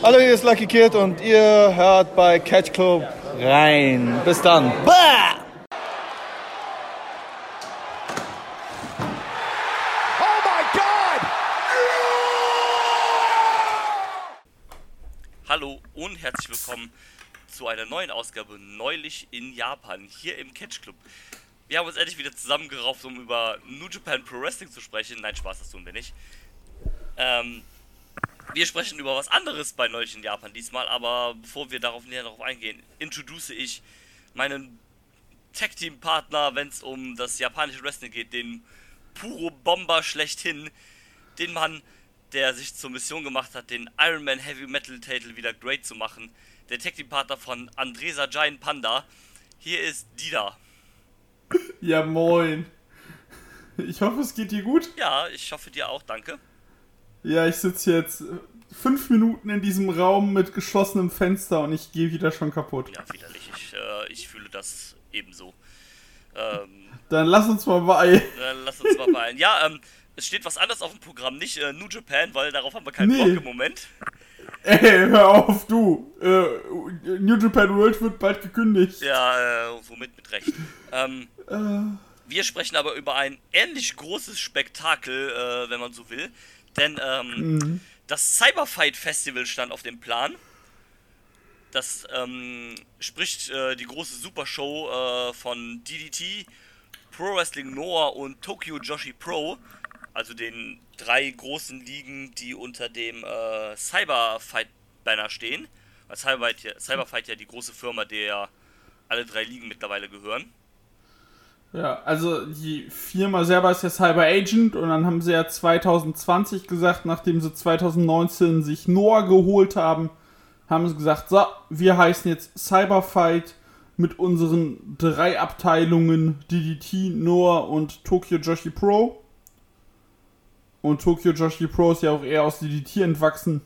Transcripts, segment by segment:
Hallo, hier ist Lucky Kid und ihr hört bei Catch Club rein. Bis dann. Bah! Oh! Hallo und herzlich willkommen zu einer neuen Ausgabe Neulich in Japan hier im Catch Club. Wir haben uns endlich wieder zusammengerauft, um über New Japan Pro Wrestling zu sprechen. Nein, Spaß, das tun wir nicht. Ähm, wir sprechen über was anderes bei Neulich in Japan diesmal, aber bevor wir darauf näher darauf eingehen, introduce ich meinen Tag Team Partner, wenn es um das japanische Wrestling geht, den Puro Bomber schlechthin, den Mann, der sich zur Mission gemacht hat, den Iron Man Heavy Metal Title wieder great zu machen, der Tag Team Partner von Andresa Giant Panda. Hier ist Dida. Ja, moin. Ich hoffe, es geht dir gut. Ja, ich hoffe dir auch, danke. Ja, ich sitze jetzt fünf Minuten in diesem Raum mit geschlossenem Fenster und ich gehe wieder schon kaputt. Ja, widerlich. Ich, äh, ich fühle das ebenso. Ähm, Dann lass uns mal bei. dann lass uns mal beeilen. Ja, ähm, es steht was anderes auf dem Programm, nicht äh, New Japan, weil darauf haben wir keinen Nee. Bock im Moment. Ey, hör auf, du. Äh, New Japan World wird bald gekündigt. Ja, äh, womit mit Recht. Ähm, Äh, wir sprechen aber über ein ähnlich großes Spektakel, äh, wenn man so will. Denn ähm, das Cyberfight Festival stand auf dem Plan. Das ähm, spricht äh, die große Supershow äh, von DDT, Pro Wrestling Noah und Tokyo Joshi Pro. Also den drei großen Ligen, die unter dem äh, Cyberfight-Banner stehen. Weil Cyberfight, Cyberfight ja die große Firma, der alle drei Ligen mittlerweile gehören. Ja, also die Firma selber ist ja Cyber Agent und dann haben sie ja 2020 gesagt, nachdem sie 2019 sich Noah geholt haben, haben sie gesagt, so, wir heißen jetzt Cyberfight mit unseren drei Abteilungen DDT, Noah und Tokyo Joshi Pro. Und Tokyo Joshi Pro ist ja auch eher aus DDT entwachsen.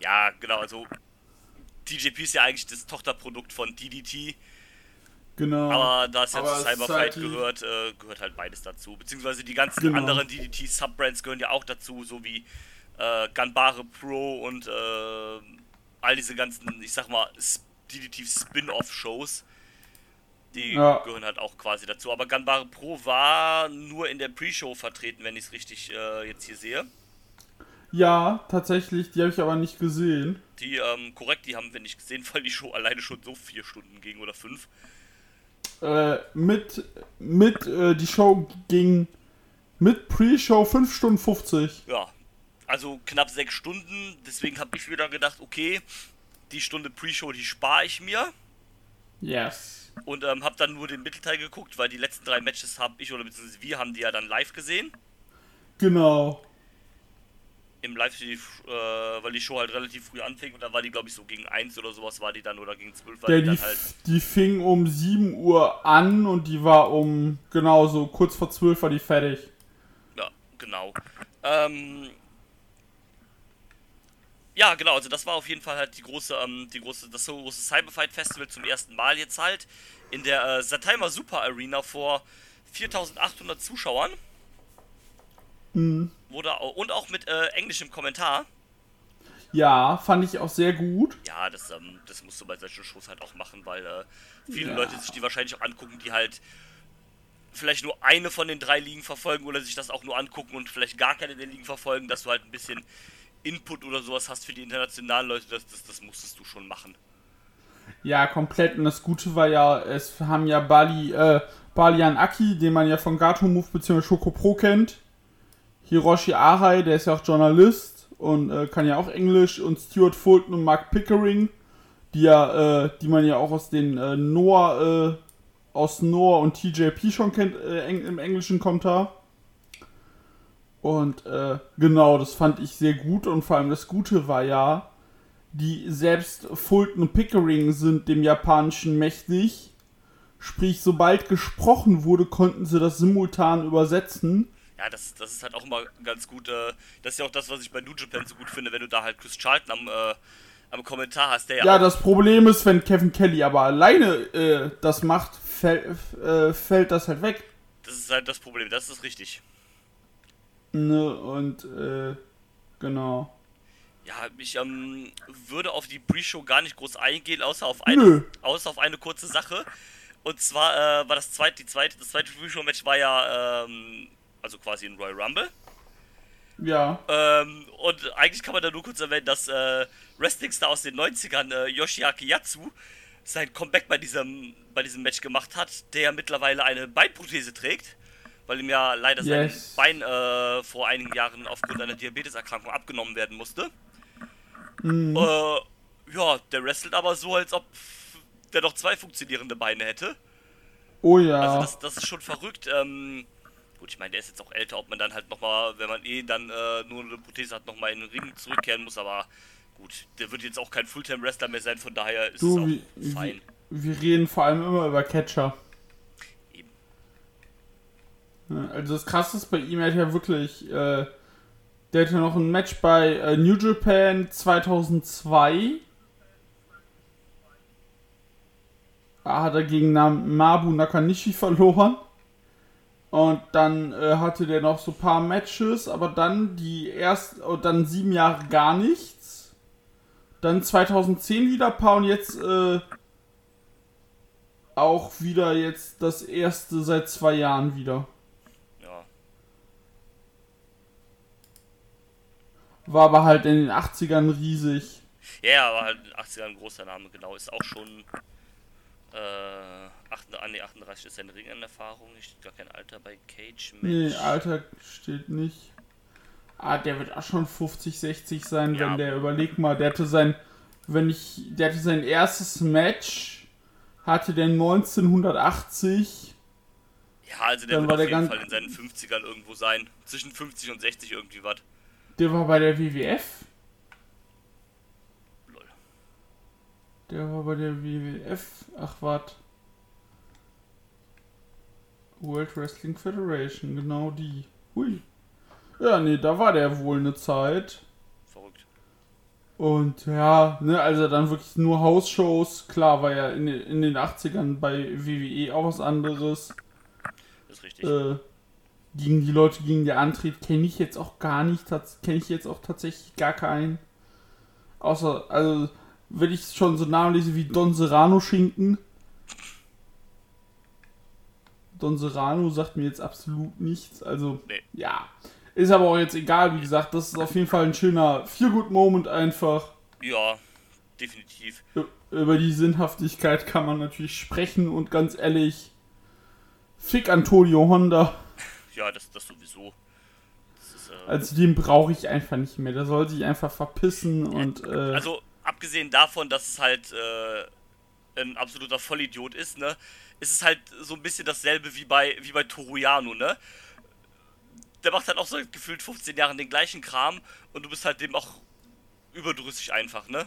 Ja, genau, also TJP ist ja eigentlich das Tochterprodukt von DDT, Genau. aber da es ja zu Cyberfight halt gehört, äh, gehört halt beides dazu. Beziehungsweise die ganzen Genau. anderen DDT-Subbrands gehören ja auch dazu, so wie äh, Ganbare Pro und äh, all diese ganzen, ich sag mal, DDT-Spin-Off-Shows. Die Ja. gehören halt auch quasi dazu. Aber Ganbare Pro war nur in der Pre-Show vertreten, wenn ich es richtig äh, jetzt hier sehe. ja, tatsächlich, die habe ich aber nicht gesehen. Die, ähm, korrekt, die haben wir nicht gesehen, weil die Show alleine schon so vier Stunden ging oder fünf. Äh, mit, mit, äh, die Show ging mit Pre-Show 5 Stunden 50. Ja, also knapp sechs Stunden. Deswegen habe ich wieder gedacht, okay, die Stunde Pre-Show, die spare ich mir. Yes. Und ähm, habe dann nur den Mittelteil geguckt, weil die letzten drei Matches habe ich oder beziehungsweise wir haben die ja dann live gesehen. Genau. Im live äh, weil die Show halt relativ früh anfing und dann war die, glaube ich, so gegen 1 oder sowas war die dann oder gegen 12 war Der, die die, dann halt. die fing um 7 Uhr an und die war um, genau so, kurz vor 12 war die fertig. Ja, genau. Ähm, ja, genau, also das war auf jeden Fall halt die große, ähm, die große, das so große Cyberfight Festival zum ersten Mal jetzt halt in der äh, Satheimer Super Arena vor 4800 Zuschauern. Wurde au- und auch mit äh, englischem Kommentar. Ja, fand ich auch sehr gut. Ja, das, ähm, das musst du bei solchen Shows halt auch machen, weil äh, viele Ja. Leute sich die wahrscheinlich auch angucken, die halt vielleicht nur eine von den drei Ligen verfolgen oder sich das auch nur angucken und vielleicht gar keine der Ligen verfolgen, dass du halt ein bisschen Input oder sowas hast für die internationalen Leute, das, das, das musstest du schon machen. Ja, komplett. Und das Gute war ja, es haben ja Bali, äh, Balian Aki, den man ja von Gato Move bzw. Shoko Pro kennt. Hiroshi Arai, der ist ja auch Journalist und äh, kann ja auch Englisch. Und Stuart Fulton und Mark Pickering, die ja, äh, die man ja auch aus den äh, Noah, äh, aus Noah und TJP schon kennt, äh, eng, im englischen Kommentar. Und äh, genau, das fand ich sehr gut. Und vor allem das Gute war ja, die selbst Fulton und Pickering sind dem Japanischen mächtig. Sprich, sobald gesprochen wurde, konnten sie das simultan übersetzen. Ja, das, das ist halt auch immer ganz gut. Äh, das ist ja auch das, was ich bei New Japan so gut finde, wenn du da halt Chris Charlton am, äh, am Kommentar hast, der ja, Ja, das Problem ist, wenn Kevin Kelly aber alleine äh, das macht, fäll, äh, fällt das halt weg. das ist halt das Problem, das ist richtig. Ne, und äh, genau. Ja, ich ähm, würde auf die Pre-Show gar nicht groß eingehen, außer auf eine, Nö. außer auf eine kurze Sache. Und zwar äh, war das zweite, die zweite, das zweite Pre-Show-Match war ja ähm, also quasi ein Royal Rumble. Ja. Ähm, und eigentlich kann man da nur kurz erwähnen, dass äh, Wrestling-Star aus den 90ern, äh, Yoshiaki Yatsu, sein Comeback bei diesem, bei diesem Match gemacht hat, der mittlerweile eine Beinprothese trägt, weil ihm ja leider Yes. sein Bein äh, vor einigen Jahren aufgrund einer Diabeteserkrankung abgenommen werden musste. Mhm. Äh, ja, der wrestelt aber so, als ob der noch zwei funktionierende Beine hätte. Oh ja. Also das, das ist schon verrückt. Ähm, gut, ich meine, der ist jetzt auch älter, ob man dann halt nochmal, wenn man eh dann äh, nur eine Prothese hat, nochmal in den Ring zurückkehren muss, aber gut, der wird jetzt auch kein Fulltime-Wrestler mehr sein, von daher ist du, es auch fein. wie, wir reden vor allem immer über Catcher. Eben. Ja, Also das krasse ist bei ihm, er hat ja wirklich, äh, der hatte noch ein Match bei äh, New Japan 2002. Da hat er gegen Mabu Nakanishi verloren. Und dann äh, hatte der noch so ein paar Matches, aber dann die erst und dann sieben Jahre gar nichts. Dann 2010 wieder ein paar und jetzt äh, auch wieder jetzt das erste seit zwei Jahren wieder. Ja. War aber halt in den 80ern riesig. Ja, aber halt in den 80ern ein großer Name, genau. Ist auch schon. Äh, 8, ah, nee, 38 ist seine Ringerfahrung. Steht gar kein Alter bei Cage Match. Nee, Alter steht nicht. Ah, der wird auch schon 50, 60 sein, Ja. wenn der, überleg mal, der hatte sein, wenn ich, der hatte sein erstes Match, hatte der 1980. Ja, also der Dann wird war auf der jeden Fall in seinen 50ern irgendwo sein. Zwischen 50 und 60 irgendwie was. Der war bei der WWF. Der war bei der WWF. Ach, wart. World Wrestling Federation, genau die. Hui. Ja, nee, da war der wohl eine Zeit. Verrückt. Und ja, ne, also dann wirklich nur Hausshows. Klar, war ja in, den- in den 80ern bei WWE auch was anderes. Das ist richtig. Äh, gegen die Leute, gegen der antritt, kenne ich jetzt auch gar nicht. Kenne ich jetzt auch tatsächlich gar keinen. Außer, also, wenn ich schon so Namen lese wie Don Serrano Schinken. Don Serrano sagt mir jetzt absolut nichts. Also, Nee. ja. Ist aber auch jetzt egal, wie gesagt. Das ist auf jeden Fall ein schöner Feel-Good-Moment einfach. Ja, definitiv. Über die Sinnhaftigkeit kann man natürlich sprechen und ganz ehrlich, fick Antonio Honda. Ja, das, das sowieso. Das ist, äh, Also den brauche ich einfach nicht mehr. Der soll sich einfach verpissen und äh, Also, abgesehen davon, dass es halt äh, ein absoluter Vollidiot ist, ne, ist es halt so ein bisschen dasselbe wie bei, wie bei Toru Yano, ne? Der macht halt auch so gefühlt 15 Jahren den gleichen Kram und du bist halt dem auch überdrüssig einfach, ne?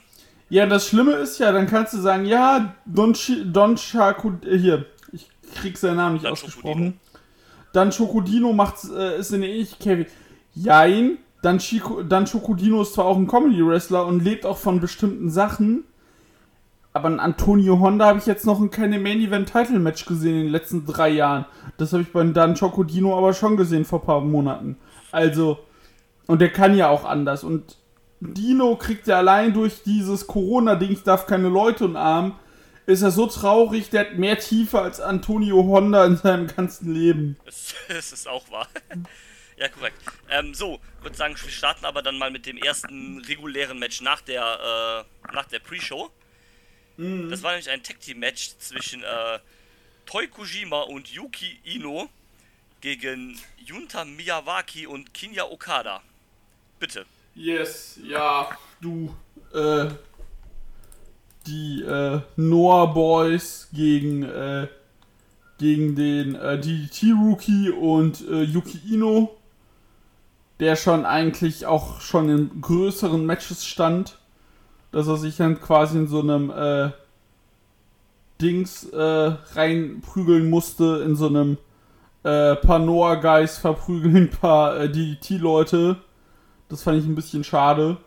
ja, das Schlimme ist ja, dann kannst du sagen, ja, Don, Chi, Don Chaco, äh, hier, ich krieg seinen Namen nicht Dan ausgesprochen. Dann Chocodino macht äh, ist eine ähnliche Kevin. Jein, dann, Chico, dann Chocodino ist zwar auch ein Comedy-Wrestler und lebt auch von bestimmten Sachen, aber ein Antonio Honda habe ich jetzt noch in keinem Main-Event-Title-Match gesehen in den letzten drei Jahren. Das habe ich bei Dan Chocodino aber schon gesehen vor ein paar Monaten. Also, und der kann ja auch anders. Und Dino kriegt ja allein durch dieses Corona-Ding, ich darf keine Leute umarmen, ist er so traurig, der hat mehr Tiefe als Antonio Honda in seinem ganzen Leben. Es ist auch wahr. Ja, korrekt. Ähm, so, würde sagen, wir starten aber dann mal mit dem ersten regulären Match nach der, äh, nach der Pre-Show. Das war nämlich ein Tag Team Match zwischen äh, Toi Kojima und Yuki Ino gegen Junta Miyawaki und Kinya Okada. Bitte. Yes, ja, du, äh, die, äh, Noah Boys gegen, äh, gegen den, äh, DDT-Rookie und, äh, Yuki Ino, der schon eigentlich auch schon in größeren Matches stand, dass er sich dann quasi in so einem, äh, Dings, äh, reinprügeln musste, in so einem, äh, paar Noah-Guys verprügeln ein paar, äh, DDT-Leute. Das fand ich ein bisschen schade.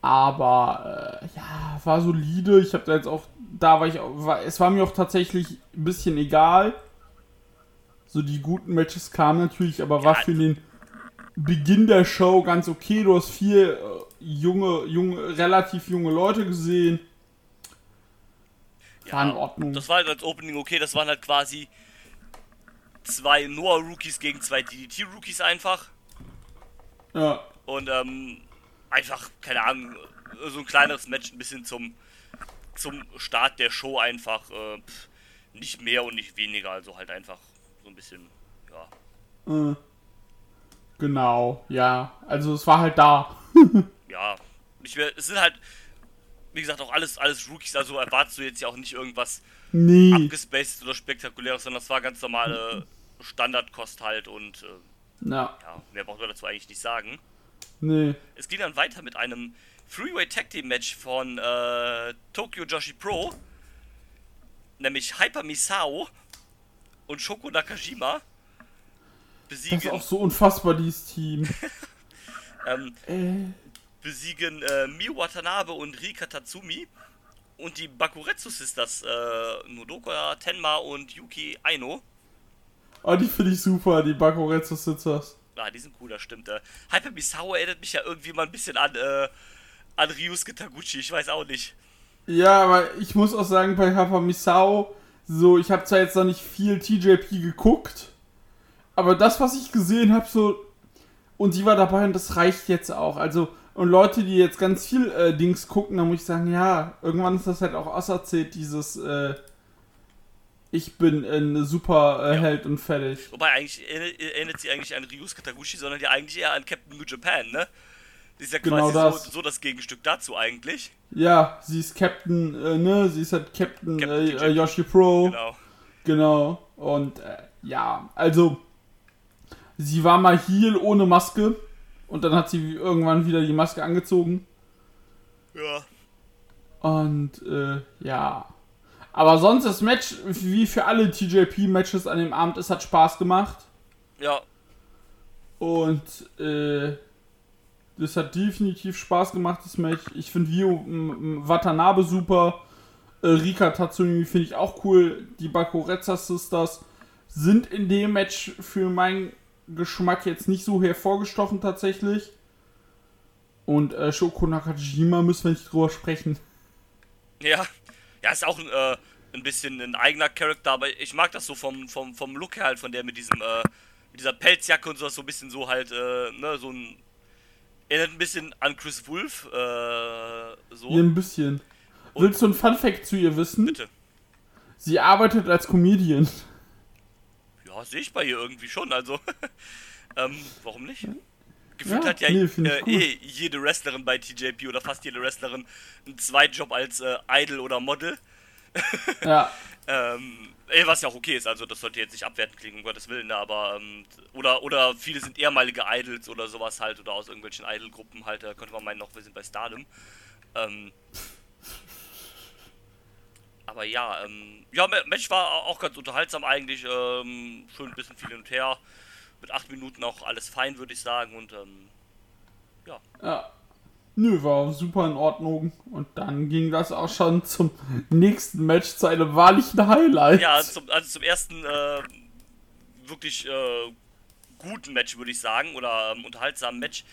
Aber äh, ja, war solide. Ich habe da jetzt auch, da war ich, auch, war, es war mir auch tatsächlich ein bisschen egal. So die guten Matches kamen natürlich, aber war Ja, für den Beginn der Show ganz okay. Du hast vier äh, junge, junge, relativ junge Leute gesehen. War in Ordnung. Das war halt als Opening okay, das waren halt quasi zwei Noah-Rookies gegen zwei DDT-Rookies einfach. Ja. Und ähm, einfach, keine Ahnung, so ein kleineres Match ein bisschen zum, zum Start der Show einfach. Äh, nicht mehr und nicht weniger, also halt einfach so ein bisschen, ja. Äh, genau, ja. Also es war halt da. ja, nicht mehr, es sind halt, wie gesagt, auch alles, alles Rookies, also erwartest du jetzt ja auch nicht irgendwas Nee. abgespaced oder spektakuläres, sondern das war ganz normale Standardkost halt und äh, Ja, ja, mehr braucht man dazu eigentlich nicht sagen. nee. Es ging dann weiter mit einem Freeway Tag Team Match von äh, Tokyo Joshi Pro, nämlich Hyper Misao und Shoko Nakajima Das ist besiegen, auch so unfassbar, dieses Team. ähm, äh, besiegen äh, Miu Watanabe und Rika Tatsumi und die Bakuretsu Sisters, äh, Nodoka Tenma und Yuki Aino. oh, die finde ich super, die Bakuretsu Sitzers. Ah, die sind cool, das stimmt. Äh, Hyper Misao erinnert mich ja irgendwie mal ein bisschen an, äh, an Ryusuke Taguchi, ich weiß auch nicht. Ja, aber ich muss auch sagen, bei Hafa Misao, so, ich habe zwar jetzt noch nicht viel TJP geguckt, aber das, was ich gesehen habe, so, und sie war dabei und das reicht jetzt auch. Also, und Leute, die jetzt ganz viel äh, Dings gucken, da muss ich sagen, ja, irgendwann ist das halt auch auserzählt, dieses, äh, ich bin ein super äh, Ja. Held und fertig. Wobei eigentlich erinnert, sie eigentlich an Ryusuke Taguchi, sondern ja eigentlich eher an Captain New Japan, ne? Die ist ja Genau quasi das. So, so das Gegenstück dazu eigentlich. Ja, sie ist Captain, äh, ne, sie ist halt Captain, Captain äh, äh, Yoshi Pro. Genau. Genau. Und äh, ja, also sie war mal Heel ohne Maske und dann hat sie irgendwann wieder die Maske angezogen. Ja. Und äh, ja. Aber sonst das Match, wie für alle TJP-Matches an dem Abend, es hat Spaß gemacht. Ja. Und äh, das hat definitiv Spaß gemacht, das Match. Ich finde Vio Watanabe super. Äh, Rika Tatsumi finde ich auch cool. Die Bakuretsa Sisters sind in dem Match für meinen Geschmack jetzt nicht so hervorgestochen tatsächlich. Und äh, Shoko Nakajima müssen wir nicht drüber sprechen. Ja. Ja, ist auch ein, äh, ein bisschen ein eigener Charakter, aber ich mag das so vom, vom, vom Look her halt, von der mit diesem, äh, mit dieser Pelzjacke und sowas, so ein bisschen so halt, äh, ne, so ein. Erinnert ein bisschen an Chris Wolf, äh, so. Hier ein bisschen. Und- Willst du ein Funfact zu ihr wissen? Bitte. Sie arbeitet als Comedian. Ja, sehe ich bei ihr irgendwie schon, also. ähm, warum nicht? Gefühlt Ja, hat ja nee, äh, eh jede Wrestlerin bei TJP oder fast jede Wrestlerin einen Zweitjob als äh, Idol oder Model. Ja. Ähm, eh, was ja auch okay ist, also das sollte jetzt nicht abwertend klingen, um Gottes Willen, ne, aber ähm, oder oder viele sind ehemalige Idols oder sowas halt oder aus irgendwelchen Idol-Gruppen halt, da könnte man meinen noch, wir sind bei Stardom. Ähm, aber ja, ähm, ja, Ma- Match war auch ganz unterhaltsam eigentlich, ähm, schön ein bisschen viel hin und her, mit acht Minuten auch alles fein, würde ich sagen und ähm, Ja. Nö, war super in Ordnung. Und dann ging das auch schon zum nächsten Match, zu einem wahrlichen Highlight. Ja, zum, also zum ersten äh, wirklich äh, guten Match, würde ich sagen, oder ähm, unterhaltsamen Match.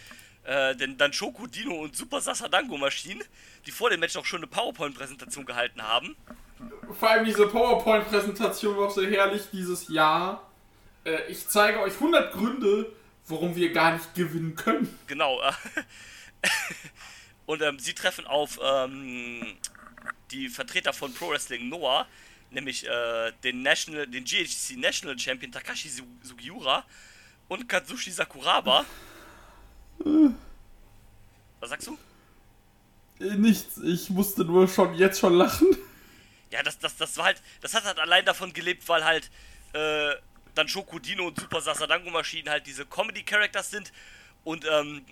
Äh, denn dann Shoko Dino und Super Sasadango Maschinen, die vor dem Match auch schon eine PowerPoint-Präsentation gehalten haben. Vor allem diese PowerPoint-Präsentation war auch so herrlich dieses Jahr. Äh, ich zeige euch 100 Gründe, warum wir gar nicht gewinnen können. Genau. Äh, und ähm, sie treffen auf ähm, die Vertreter von Pro Wrestling Noah, nämlich äh, den National, den GHC National Champion Takashi Su- Sugiura und Katsushi Sakuraba. Was sagst du? Äh, nichts, ich musste nur schon jetzt schon lachen. Ja, das, das, das war halt, das hat halt allein davon gelebt, weil halt äh, dann Shokodino und Super Sasadango Maschinen halt diese Comedy-Characters sind und ähm,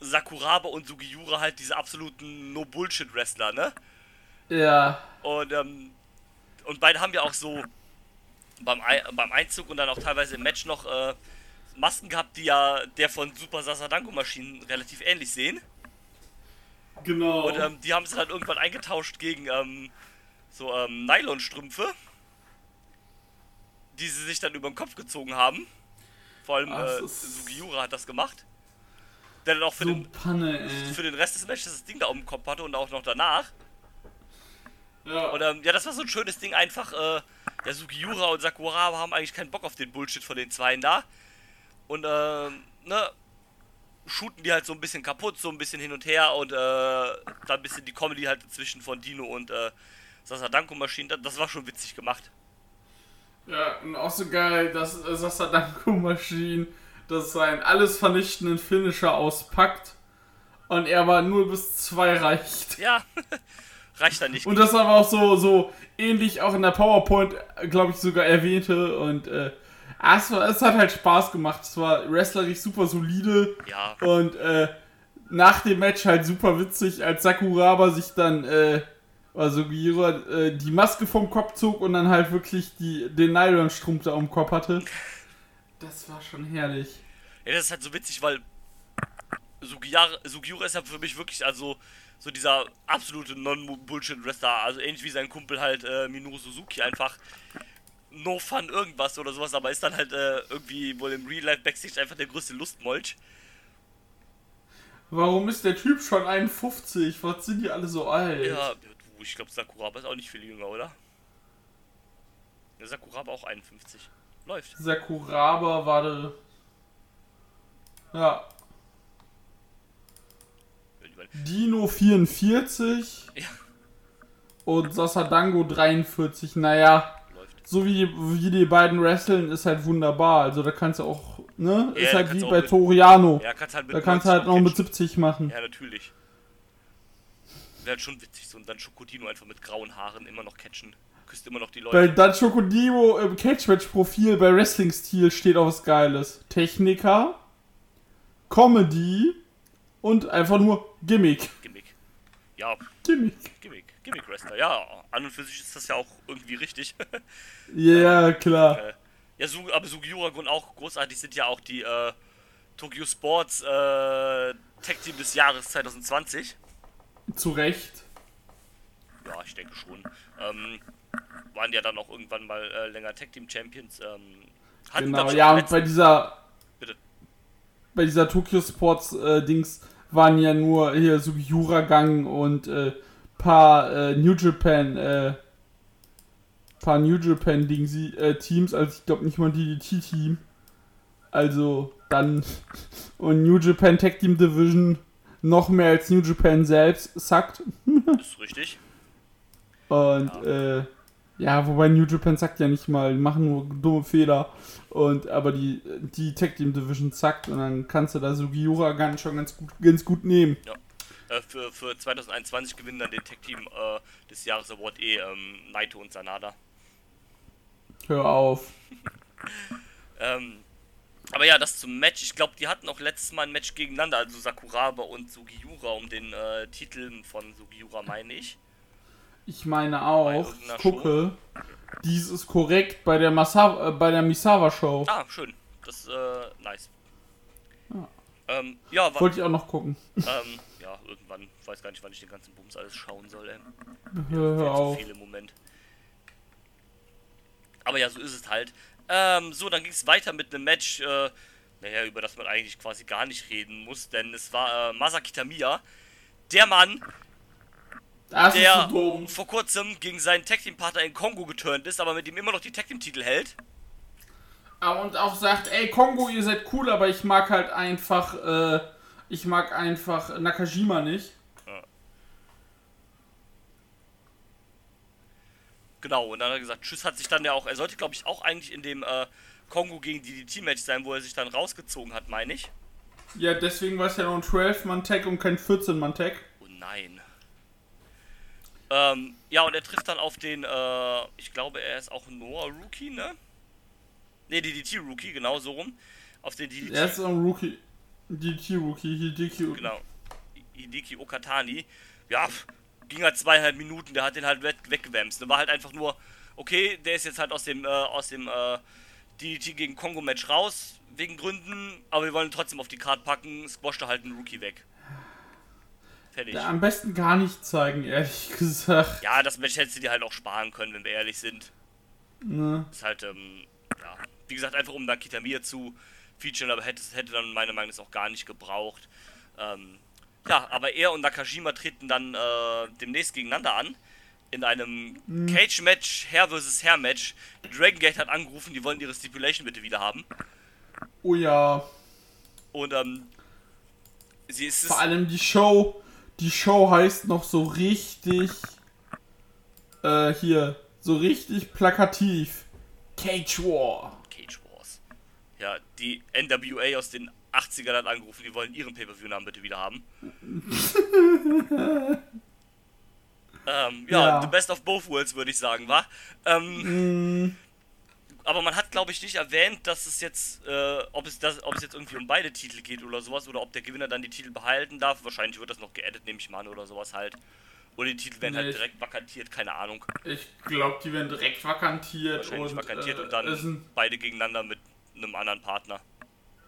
Sakuraba und Sugiura halt diese absoluten No-Bullshit-Wrestler, ne? Ja. Und, ähm, und beide haben ja auch so beim, Ei- beim Einzug und dann auch teilweise im Match noch äh, Masken gehabt, die ja der von Super Sasadango Maschinen relativ ähnlich sehen. Genau. Und ähm, die haben es dann irgendwann eingetauscht gegen ähm, so ähm, Nylonstrümpfe, die sie sich dann über den Kopf gezogen haben. Vor allem Ach, äh, Sugiura hat das gemacht. Der dann auch für, So den, Panne, für den Rest des Matches das Ding da auf dem Kopf hatte und auch noch danach. Ja. Und ähm, ja, das war so ein schönes Ding einfach. Äh, der Sugiura und Sakuraba haben eigentlich keinen Bock auf den Bullshit von den Zweien da. Und ähm, ne, shooten die halt so ein bisschen kaputt, so ein bisschen hin und her und äh, da ein bisschen die Comedy halt dazwischen von Dino und äh, Sasadanko Maschinen. Das, das war schon witzig gemacht. Ja, und auch so geil, dass äh, Sasadanko Machine das seinen alles vernichtenden Finisher auspackt und er aber nur bis zwei reicht. Ja, reicht dann nicht. Und das aber auch so, so ähnlich auch in der PowerPoint, glaube ich, sogar erwähnte und äh, ah, es, war, es hat halt Spaß gemacht. Es war wrestlerisch super solide Ja, und äh, nach dem Match halt super witzig, als Sakuraba sich dann, äh, also Gira, äh, die Maske vom Kopf zog und dann halt wirklich die, den Nylonstrumpf da um den Kopf hatte. Das war schon herrlich. Ja, das ist halt so witzig, weil Sugiura, Sugiura ist ja für mich wirklich also so dieser absolute Non-Bullshit-Wrestler. Also ähnlich wie sein Kumpel halt äh, Minoru Suzuki einfach no fun irgendwas oder sowas, aber ist dann halt äh, irgendwie wohl im Real Life Backstage einfach der größte Lustmolch. Warum ist der Typ schon 51? Was sind die alle so alt? Ja, du, ich glaube Sakuraba ist auch nicht viel jünger, oder? Der Sakuraba auch 51. Läuft. Sakuraba war der. Ja. Dino 44 Ja, und Sasadango 43. Naja, läuft. so wie, wie die beiden wresteln, ist halt wunderbar. Also da kannst du auch, ne? Ja, ist halt wie bei mit- Toriano. Ja, kannst halt mit da kannst du 90 halt noch mit catchen. 70 machen. Ja, natürlich. Wäre halt schon witzig, so und dann Schokodino einfach mit grauen Haaren immer noch catchen. Küsst immer noch die Leute. Weil dann Chokodimo im Catchmatch-Profil bei Wrestling-Stil steht auf was Geiles. Techniker, Comedy und einfach nur Gimmick. Gimmick. Ja, Gimmick. Gimmick. Gimmick Wrestler. Ja, an und für sich ist das ja auch irgendwie richtig. Ja, klar. Äh, ja, Su aber Sugiura und auch großartig sind ja auch die äh, Tokyo Sports äh, Tag Team des Jahres 2020. Zu Recht. Ja, ich denke schon. Ähm, waren ja dann auch irgendwann mal äh, länger Tag Team Champions. Ähm, Genau, ja, und bei dieser. Bitte. Bei dieser Tokyo Sports äh, Dings waren ja nur hier Sugiura Gang und äh, paar äh, New Japan, äh, paar New Japan Dings, äh, Teams, also ich glaube nicht mal DDT Team. Also dann und New Japan Tag Team Division noch mehr als New Japan selbst sagt. Das ist richtig. Und ja. äh, ja, wobei New Japan sagt ja nicht mal, die machen nur dumme Fehler. Und aber die, die Tag Team Division zackt und dann kannst du da Sugiura ganz schon ganz gut, ganz gut nehmen. Äh, für, für 2021 gewinnen dann den Tag Team äh, des Jahres Award eh ähm, Naito und Sanada. Hör auf. Ähm, aber ja, das zum Match. Ich glaube, die hatten auch letztes Mal ein Match gegeneinander, also Sakuraba und Sugiura um den äh, Titel von Sugiura, meine ich. Ich meine auch, ich gucke, dies ist korrekt bei der, Masa äh, bei der Misawa Show. Ah, schön. Das ist äh, nice. Ja. Ähm, ja, Wollte ich auch noch gucken. ähm, ja, irgendwann. Ich weiß gar nicht, wann ich den ganzen Bums alles schauen soll, ey. Hör, hör Viel zu auf. viel im Moment. Aber ja, so ist es halt. Ähm, so, dann ging es weiter mit einem Match, äh, naja, über das man eigentlich quasi gar nicht reden muss, denn es war äh, Masaki Tamiya, der Mann, Das der so vor kurzem gegen seinen Tag Team Partner in Kongo geturnt ist, aber mit ihm immer noch die Tag Team Titel hält. Ah, Und auch sagt, ey Kongo, ihr seid cool, aber ich mag halt einfach, äh, ich mag einfach Nakajima nicht. Genau, und dann hat er gesagt, Tschüss hat sich dann ja auch, er sollte glaube ich auch eigentlich in dem äh, Kongo gegen DDT Match sein, wo er sich dann rausgezogen hat, meine ich. Ja, deswegen war es ja nur ein 12-Mann-Tag und kein 14-Mann-Tag. Oh nein. Ähm, ja, und er trifft dann auf den, äh, ich glaube, er ist auch Noah Rookie, ne? Ne, DDT Rookie, genau so rum. Auf den DDT, Er ist ein Rookie. DT-Rookie, Hideki. genau. Hideki Okatani. Ja, ging halt zweieinhalb Minuten, der hat den halt weg, weggewämst. Der war halt einfach nur, okay, der ist jetzt halt aus dem, äh, aus dem, äh, DDT gegen Kongo Match raus, wegen Gründen, aber wir wollen ihn trotzdem auf die Karte packen, squashte halt einen Rookie weg. Fertig. Ja, am besten gar nicht zeigen, ehrlich gesagt. Ja, das Match hättest du dir halt auch sparen können, wenn wir ehrlich sind. Ne? Ist halt, ähm, ja, wie gesagt, einfach um dann Kitamiya zu featuren, aber hätte, hätte dann meiner Meinung nach auch gar nicht gebraucht. Ähm, ja, aber er und Nakajima treten dann äh, demnächst gegeneinander an. In einem Cage-Match, Hair vs. Hair-Match. Dragon Gate hat angerufen, die wollen ihre Stipulation bitte wieder haben. Oh ja. Und ähm, sie ist. Vor allem die Show. Die Show heißt noch so richtig. Äh, hier. So richtig plakativ. Cage War. Cage Wars. Ja, die NWA aus den 80ern hat angerufen, die wollen ihren Pay-Per-View-Namen bitte wieder haben. ähm, ja, Ja. the best of both worlds, würde ich sagen, war. Ähm, Aber man hat, glaube ich, nicht erwähnt, dass es jetzt, äh, ob, es das, ob es jetzt irgendwie um beide Titel geht oder sowas, oder ob der Gewinner dann die Titel behalten darf. Wahrscheinlich wird das noch geedit, nehme ich mal an, oder sowas halt. Oder die Titel werden Nee, halt direkt vakantiert, keine Ahnung. Ich glaube, die werden direkt vakantiert. Wahrscheinlich und, vakantiert äh, und dann beide gegeneinander mit einem anderen Partner.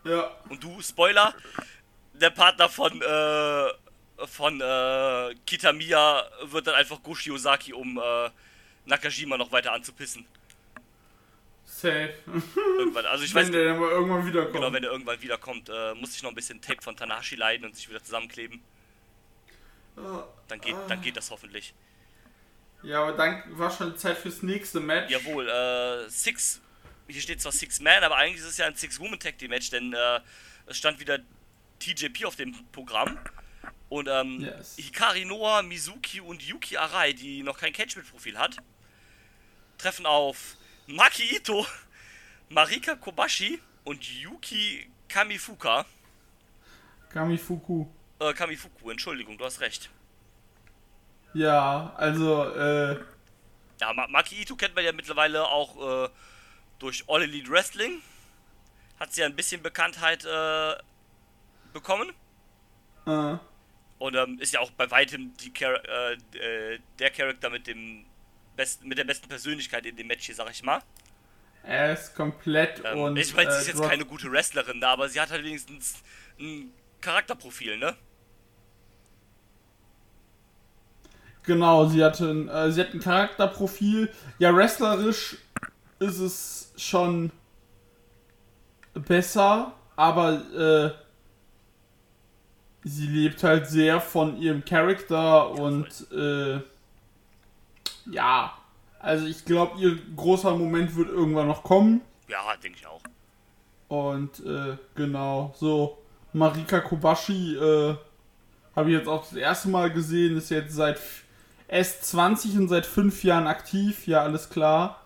Ja. Und du, Spoiler, der Partner von, äh, von, äh, Kitamiya wird dann einfach Goshi Ozaki, um, äh, Nakajima noch weiter anzupissen. Safe. Irgendwann. Also ich weiß Wenn der dann mal irgendwann wiederkommt. genau, wenn er irgendwann wiederkommt, äh, muss ich noch ein bisschen Tape von Tanahashi leiden und sich wieder zusammenkleben. Dann geht, dann geht das hoffentlich. Ja, aber dann war schon Zeit fürs nächste Match. Jawohl, äh, Six, hier steht zwar Six Man, aber eigentlich ist es ja ein Six Woman Tag Team Match, denn äh, es stand wieder TJP auf dem Programm. Und ähm, Yes. Hikari Noah, Mizuki und Yuki Arai, die noch kein Catchment-Profil hat, treffen auf Maki Ito, Marika Kobashi und Yuki Kamifuka. Kamifuku. Äh, Kamifuku, Entschuldigung, du hast recht. Ja, also, äh, Ja, Ma Maki Ito kennt man ja mittlerweile auch äh, durch All Elite Wrestling. Hat sie ja ein bisschen Bekanntheit äh, bekommen. äh, Und ähm, ist ja auch bei weitem die Char äh, äh, der Charakter mit dem besten, mit der besten Persönlichkeit in dem Match hier, sag ich mal. er ist komplett Ähm, und. ich meine, sie äh, ist jetzt du hast- keine gute Wrestlerin da, aber sie hat halt wenigstens ein Charakterprofil, ne? Genau, sie hatte ein, äh, sie hat ein Charakterprofil. Ja, wrestlerisch ist es schon besser, aber äh, sie lebt halt sehr von ihrem Charakter und äh, ja, also ich glaube, ihr großer Moment wird irgendwann noch kommen. Ja, denke ich auch. Und äh, genau, so Marika Kobashi äh, habe ich jetzt auch das erste Mal gesehen, ist jetzt seit f- erst 20 und seit fünf Jahren aktiv, ja, alles klar.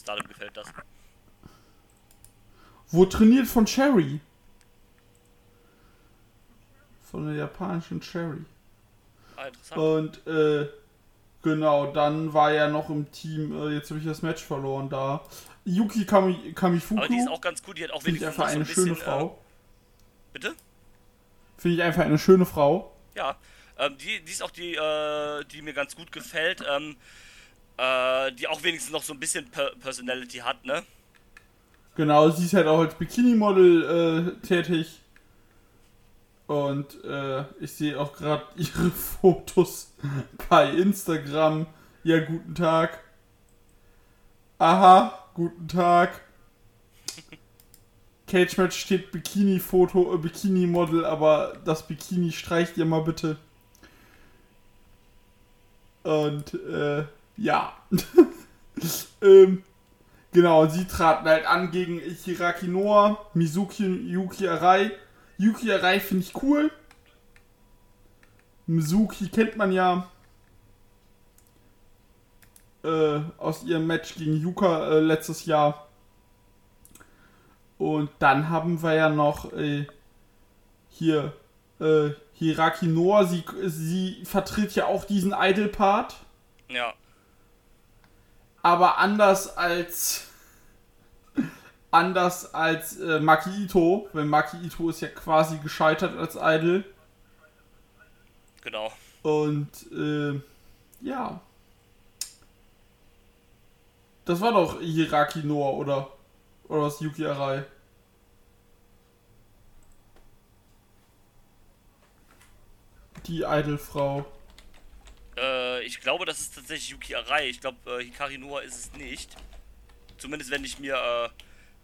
Stardom gefällt das. Wo trainiert von Cherry? Von der japanischen Cherry. Ah, interessant. Und äh, genau, dann war er noch im Team, äh, jetzt habe ich das Match verloren da. Yuki Kami, Kamifuku. aber die ist auch ganz cool, die hat auch wenigstens einfach so eine ein bisschen. schöne Frau. Äh, bitte? Finde ich einfach eine schöne Frau. Ja, ähm, die, die ist auch die, äh, die mir ganz gut gefällt, ähm, äh, die auch wenigstens noch so ein bisschen per Personality hat, ne? Genau, sie ist halt auch als Bikini-Model äh, tätig. Und äh, ich sehe auch gerade ihre Fotos bei Instagram. Ja, guten Tag. Aha, guten Tag. Cage Match steht Bikini-Foto, äh, Bikini-Model, aber das Bikini streicht ihr mal bitte. Und äh, ja. ähm, Genau, sie traten halt an gegen Hiraki Noah, Mizuki Yuki Arai. Yuki Arai finde ich cool. Mizuki kennt man ja äh, aus ihrem Match gegen Yuka äh, letztes Jahr. Und dann haben wir ja noch äh, hier äh, Hiraki Noah. Sie, sie vertritt ja auch diesen Idol-Part Ja, aber anders als anders als äh, Maki Ito, weil Maki Ito ist ja quasi gescheitert als Idol genau. und äh, ja. Das war doch Hiraki Noah oder oder was Yuki Arai? Die Idolfrau. Äh, ich glaube, das ist tatsächlich Yuki Arai. Ich glaube, äh, Hikari Noah ist es nicht. Zumindest wenn ich mir äh,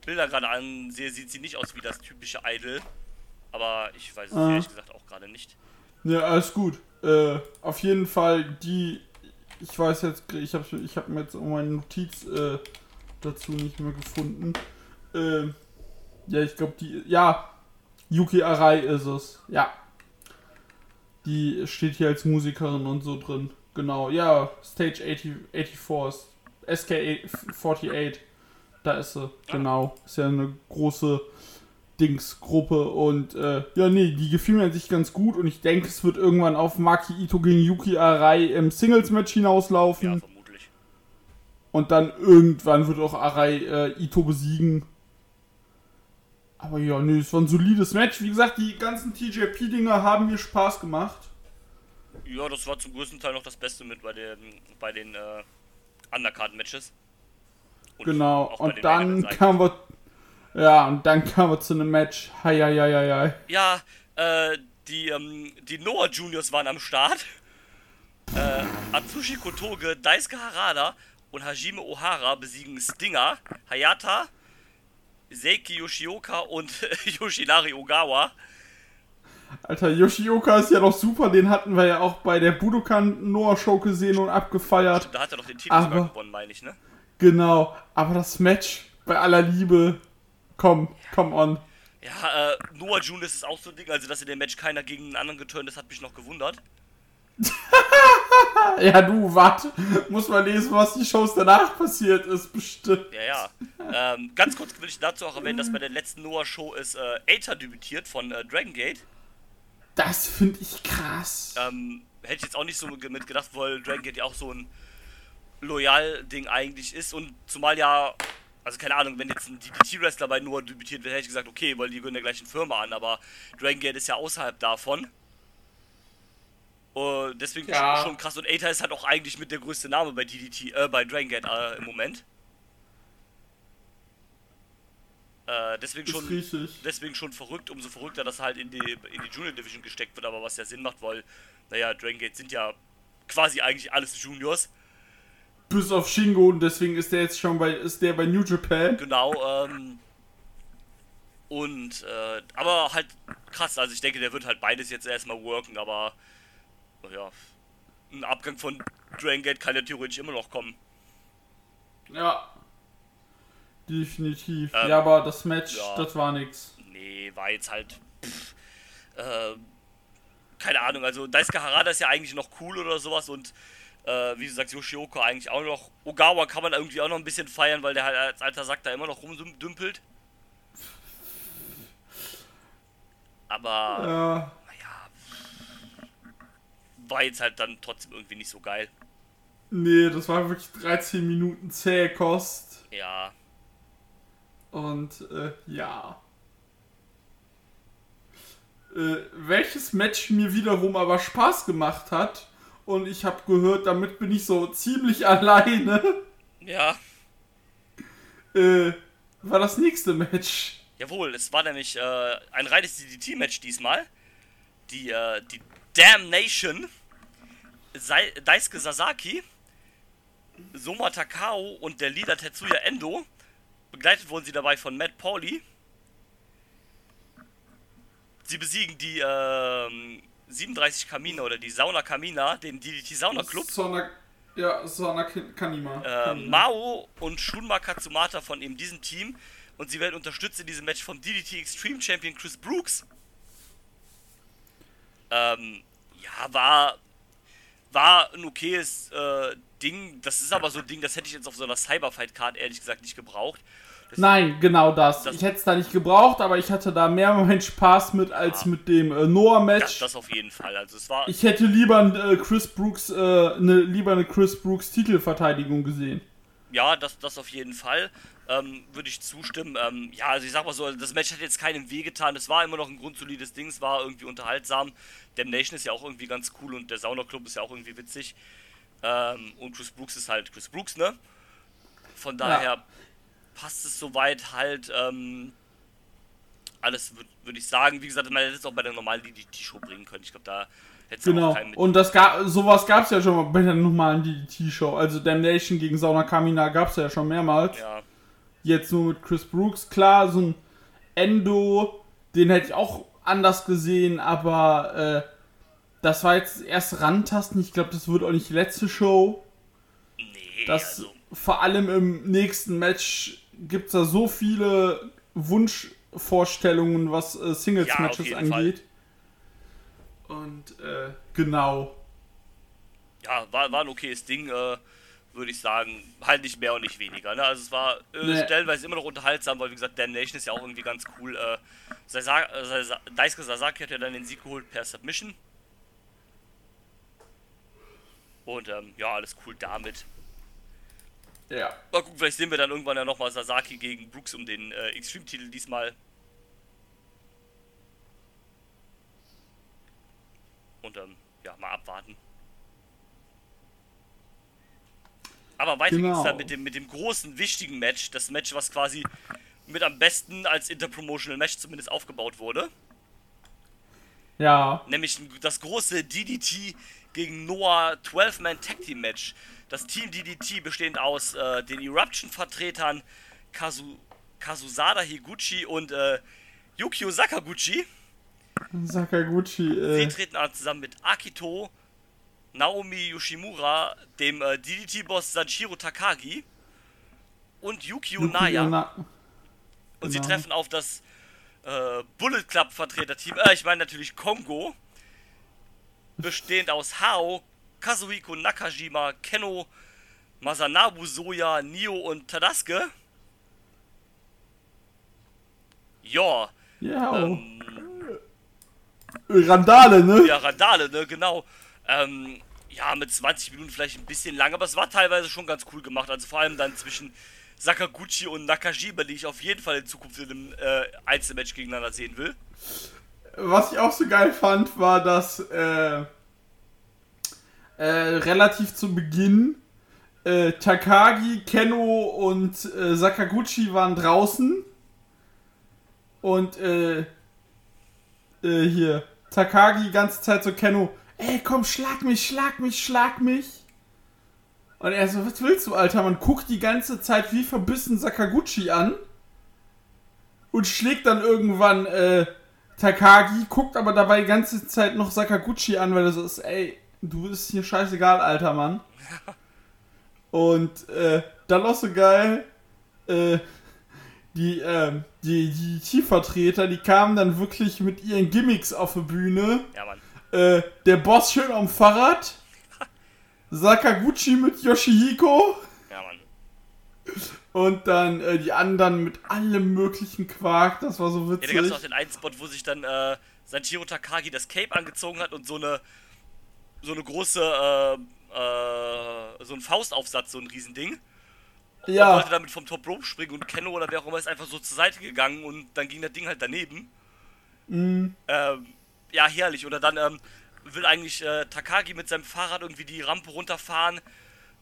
Bilder gerade ansehe, sieht sie nicht aus wie das typische Idol. Aber ich weiß es Ah. ehrlich gesagt auch gerade nicht. Ja, alles gut. Äh, auf jeden Fall die. Ich weiß jetzt, ich habe ich hab mir jetzt auch meine Notiz äh, dazu nicht mehr gefunden. Äh, ja, ich glaube die. Ja, Yuki Arai ist es. Ja. Die steht hier als Musikerin und so drin. Genau, ja, Stage 80, 84 ist SK48. Da ist sie, genau. Ist ja eine große Dingsgruppe und äh, ja, nee, die gefiel mir an sich ganz gut und ich denke, es wird irgendwann auf Maki Ito gegen Yuki Arai im Singles-Match hinauslaufen Ja, vermutlich. und dann irgendwann wird auch Arai äh, Ito besiegen. Aber ja, nee, es war ein solides Match. Wie gesagt, die ganzen TJP-Dinger haben mir Spaß gemacht. Ja, das war zum größten Teil noch das Beste mit bei den, bei den äh, Undercard-Matches. Und Genau, und dann kamen wir. Ja, und dann kamen wir zu einem Match. Hei, hei, hei, hei. Ja, äh, die, ähm, die Noah Juniors waren am Start. Äh, Atsushi Kotoge, Daisuke Harada und Hajime Ohara besiegen Stinger, Hayata, Seiki Yoshioka und Yoshinari Ogawa. Alter, Yoshioka ist ja noch super. Den hatten wir ja auch bei der Budokan Noah Show gesehen und abgefeiert. Da hat er doch den Titel Aber- sogar gewonnen, meine ich, ne? Genau, aber das Match bei aller Liebe. Komm, come on. Ja, äh, Noah Juniors ist auch so ein Ding, also dass in dem Match keiner gegen einen anderen geturnt ist, hat mich noch gewundert. Ja, du, warte. Muss mal lesen, was die Shows danach passiert ist, bestimmt. Ja, ja. ähm, ganz kurz will ich dazu auch erwähnen, dass bei der letzten Noah-Show ist äh, Aether debütiert von äh, Dragon Gate. Das finde ich krass. Ähm, hätte ich jetzt auch nicht so mit mit gedacht, weil Dragon Gate ja auch so ein Loyal-Ding eigentlich ist und zumal ja, also keine Ahnung, wenn jetzt ein DDT-Wrestler bei Noah debütiert wird, hätte ich gesagt, okay, weil die gehören der gleichen Firma an, aber Dragon Gate ist ja außerhalb davon. Und deswegen Ja. schon krass und Aether ist halt auch eigentlich mit der größte Name bei DDT, äh, bei Dragon Gate äh, im Moment. Äh, deswegen schon deswegen schon verrückt, umso verrückter, dass er halt in die, in die Junior Division gesteckt wird, aber was ja Sinn macht, weil, naja, Dragon Gate sind ja quasi eigentlich alles Juniors. Bis auf Shingo und deswegen ist der jetzt schon bei, ist der bei New Japan. Genau, ähm. Und, äh, aber halt krass, also ich denke, der wird halt beides jetzt erstmal worken, aber, ja, ein Abgang von Dragon Gate kann ja theoretisch immer noch kommen. Ja. Definitiv. Ähm, ja, aber das Match, ja. das war nix. Nee, war jetzt halt. Pff, äh, keine Ahnung, also Daisuke Harada ist ja eigentlich noch cool oder sowas und äh, wie du sagst, Yoshioka eigentlich auch noch. Ogawa kann man irgendwie auch noch ein bisschen feiern, weil der halt als alter Sack da immer noch rumdümpelt. Aber Ja. War jetzt halt dann trotzdem irgendwie nicht so geil. Nee, das war wirklich 13 Minuten zähe Kost. Ja, Und äh, ja. Äh, welches Match mir wiederum aber Spaß gemacht hat. Und ich habe gehört, damit bin ich so ziemlich alleine. ja, Äh, war das nächste Match. jawohl, es war nämlich äh, ein reines DDT-Match diesmal. Die, äh, die Damnation, Daisuke Sasaki, Soma Takao und der Leader Tetsuya Endo. Begleitet wurden sie dabei von Matt Pauli. Sie besiegen die ähm, 37 Kamina oder die Sauna Kamina, den DDT Sauna Club. Sona, ja, Kin- Kanima. Äh. Mao und Shunma Katsumata von eben diesem Team. Und sie werden unterstützt in diesem Match vom DDT Extreme Champion Chris Brooks. Ähm, ja, war, war ein okayes äh, Ding. Das ist aber so ein Ding, das hätte ich jetzt auf so einer Cyberfight-Card ehrlich gesagt nicht gebraucht. Das, Nein, genau das. Das- ich hätte es da nicht gebraucht, aber ich hatte da mehr meinen Spaß mit als mit dem äh, Noah-Match. das, das auf jeden Fall. Also es war. Ich hätte lieber äh, Chris Brooks, äh, ne, lieber eine Chris Brooks Titelverteidigung gesehen. Ja, das, das auf jeden Fall. Ähm, Würde ich zustimmen. Ähm, ja, also ich sag mal so, das Match hat jetzt keinem wehgetan. Es war immer noch ein grundsolides Ding, es war irgendwie unterhaltsam. Damnation ist ja auch irgendwie ganz cool und der Sauna Club ist ja auch irgendwie witzig. Ähm, und Chris Brooks ist halt Chris Brooks, ne? Von daher passt es soweit halt. Ähm, alles würde würd ich sagen. Wie gesagt, man hätte es auch bei der normalen DDT-Show bringen können. Ich glaube, da hätte es auch Genau. Und das gab, sowas gab es ja schon mal bei der normalen DDT-Show. Also Damnation gegen Sauna Kamina gab es ja schon mehrmals. Ja, jetzt nur mit Chris Brooks. Klar, so ein Endo, den hätte ich auch anders gesehen, aber äh, das war jetzt erst Rantasten. Ich glaube, das wird auch nicht die letzte Show. Nee, Das also, vor allem im nächsten Match gibt es da so viele Wunschvorstellungen, was äh, Ja, Singles-Matches jeden angeht. Und äh, genau. ja, war, war ein okayes Ding, äh, würde ich sagen. Halt nicht mehr und nicht weniger. Ne? Also es war äh, Nee. stellenweise immer noch unterhaltsam, weil wie gesagt, Dan Nation ist ja auch irgendwie ganz cool. Äh, Sasa äh, Sasa Daisuke Sasaki hat ja dann den Sieg geholt per Submission. Und ähm, ja, alles cool damit. Ja. Mal gucken, vielleicht sehen wir dann irgendwann ja nochmal Sasaki gegen Brooks um den äh, Extreme-Titel diesmal. Und ähm, ja, mal abwarten. Aber weiter Genau. geht's dann mit dem, mit dem großen, wichtigen Match. Das Match, was quasi mit am besten als Interpromotional Match zumindest aufgebaut wurde. Ja. Nämlich das große DDT gegen Noah 12-Man Tag Team Match. Das Team DDT bestehend aus äh, den Eruption-Vertretern Kazu Kazusada Higuchi und äh, Yukio Sakaguchi. Sakaguchi, Sie äh, treten an zusammen mit Akito, Naomi Yoshimura, dem äh, DDT-Boss Sanshiro Takagi und Yukio Yuki Naya. Ona- Und sie treffen auf das äh, Bullet Club Vertreterteam. Äh, ich meine natürlich Kongo. Bestehend aus Hao, Kazuhiko Nakajima, Kenno, Masanabu Soya, Nio und Tadasuke. Ja, Ja, ähm, Randale, ne? ja, Randale, ne, genau. Ähm, ja, mit 20 Minuten vielleicht ein bisschen lang, aber es war teilweise schon ganz cool gemacht. Also vor allem dann zwischen Sakaguchi und Nakajima, die ich auf jeden Fall in Zukunft in einem äh, Einzelmatch gegeneinander sehen will. Was ich auch so geil fand, war, dass äh, äh, relativ zu Beginn äh, Takagi, Kenno und äh, Sakaguchi waren draußen. Und äh, äh, hier, Takagi die ganze Zeit so Kenno, ey komm, schlag mich, schlag mich, schlag mich. Und er so, was willst du, Alter? Man guckt die ganze Zeit wie verbissen Sakaguchi an. Und schlägt dann irgendwann äh, Takagi, guckt aber dabei die ganze Zeit noch Sakaguchi an, weil er so ist, ey, du bist hier scheißegal, alter Mann. Und äh, dann auch so geil, äh, die, ähm, die, die Teamvertreter, die kamen dann wirklich mit ihren Gimmicks auf die Bühne. Ja, Mann. Äh, der Boss schön am Fahrrad. Sakaguchi mit Yoshihiko. Ja, Mann. Und dann äh, die anderen mit allem möglichen Quark. Das war so Ja, da witzig. gab es auch den einen Spot, wo sich dann äh, Sanchiro Takagi das Cape angezogen hat und so eine so eine große äh, äh, so ein Faustaufsatz, so ein Riesending. Und ja. wollte damit vom Top Rope springen und Kenno oder wer auch immer ist einfach so zur Seite gegangen und dann ging das Ding halt daneben. Mhm. Ähm, ja, herrlich. Oder dann ähm, will eigentlich äh, Takagi mit seinem Fahrrad irgendwie die Rampe runterfahren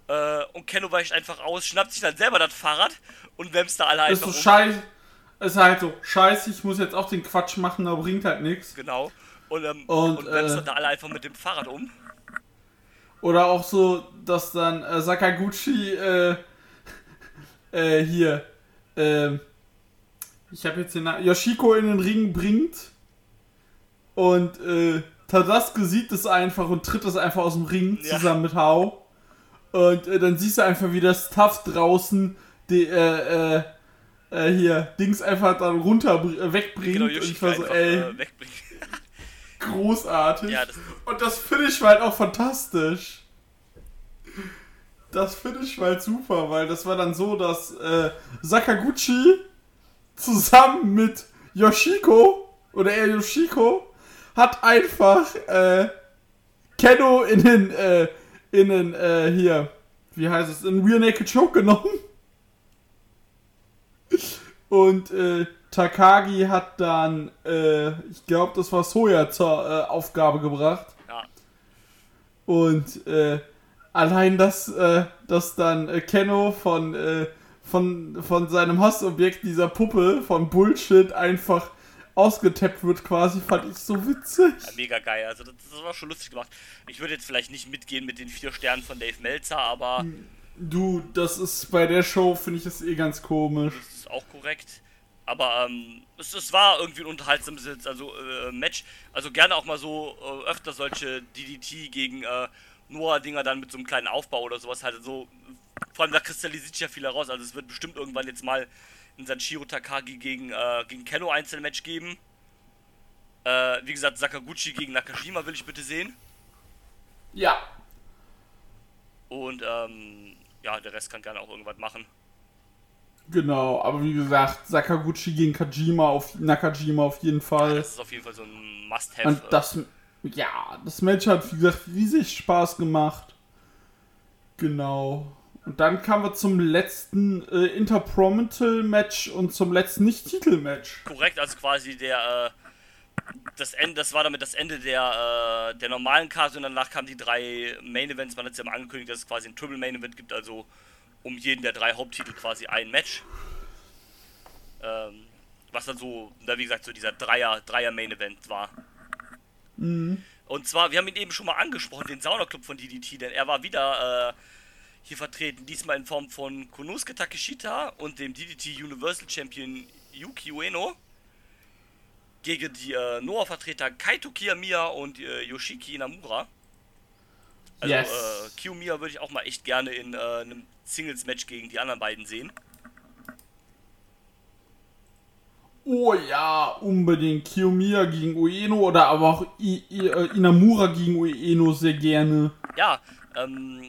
äh, und Kenno weicht einfach aus, schnappt sich dann selber das Fahrrad und wämst da alle Ist einfach so um. scheiße. Ist halt so, scheiße, ich muss jetzt auch den Quatsch machen, aber bringt halt nichts. Genau. Und, ähm, Und, und, wämst äh, dann da alle einfach mit dem Fahrrad um. Oder auch so, dass dann äh, Sakaguchi äh, hier, ähm, ich habe jetzt den Namen, Yoshiko in den Ring bringt und äh, Tadasuke sieht es einfach und tritt es einfach aus dem Ring Ja. zusammen mit Hao. Und äh, dann siehst du einfach, wie das Stuff draußen die, äh, äh, äh, hier, Dings einfach dann runter äh, wegbringt. Genau, und ich war so, ey, äh, großartig. Ja, das- und das Finish war halt auch fantastisch. Das Finish war halt super, weil das war dann so, dass äh, Sakaguchi zusammen mit Yoshiko oder er Yoshiko hat einfach äh, Kenno in den äh, in den äh, hier wie heißt es in Rear Naked Choke genommen und äh, Takagi hat dann äh, ich glaube das war Soja zur äh, Aufgabe gebracht Ja. und äh, allein das, äh, dass dann äh, Kenno von, äh, von, von seinem Hassobjekt dieser Puppe von Bullshit einfach ausgetappt wird quasi, fand ich so witzig. Ja, mega geil. Also das, das war schon lustig gemacht. Ich würde jetzt vielleicht nicht mitgehen mit den vier Sternen von Dave Meltzer, aber Du, das ist bei der Show, finde ich das eh ganz komisch. Das ist auch korrekt. Aber ähm, es, es war irgendwie ein unterhaltsames also, äh, Match. Also gerne auch mal so äh, öfter solche DDT gegen äh, Noah-Dinger dann mit so einem kleinen Aufbau oder sowas halt so. Vor allem da kristallisiert sich ja viel heraus. Also es wird bestimmt irgendwann jetzt mal ein Sanshiro Takagi gegen, äh, gegen Kenno Einzelmatch geben. Äh, wie gesagt, Sakaguchi gegen Nakashima will ich bitte sehen. Ja. Und ähm, ja, der Rest kann gerne auch irgendwas machen. Genau, aber wie gesagt, Sakaguchi gegen Kajima auf Nakajima auf jeden Fall. Das ist auf jeden Fall so ein Must-Have. Und das, ja, das Match hat, wie gesagt, riesig Spaß gemacht. Genau. Und dann kamen wir zum letzten äh, Interprominal-Match und zum letzten Nicht-Titel-Match. Korrekt, also quasi der, äh, das Ende, das war damit das Ende der, äh, der normalen Karte und danach kamen die drei Main Events. Man hat es ja mal angekündigt, dass es quasi ein Triple Main Event gibt, also um jeden der drei Haupttitel quasi ein Match. Ähm, was dann so, na, wie gesagt, so dieser Dreier, Dreier Main Event war. Mhm. Und zwar, wir haben ihn eben schon mal angesprochen, den Sauna Club von DDT, denn er war wieder äh, hier vertreten, diesmal in Form von Konosuke Takeshita und dem DDT Universal Champion Yuki Ueno gegen die äh, Noah-Vertreter Kaito Kiyomiya und äh, Yoshiki Inamura. Also Yes. äh, Kiyomiya würde ich auch mal echt gerne in äh, einem Singles-Match gegen die anderen beiden sehen. Oh ja, unbedingt. Kiyomiya gegen Ueno oder aber auch I I äh, Inamura gegen Ueno sehr gerne. Ja, ähm,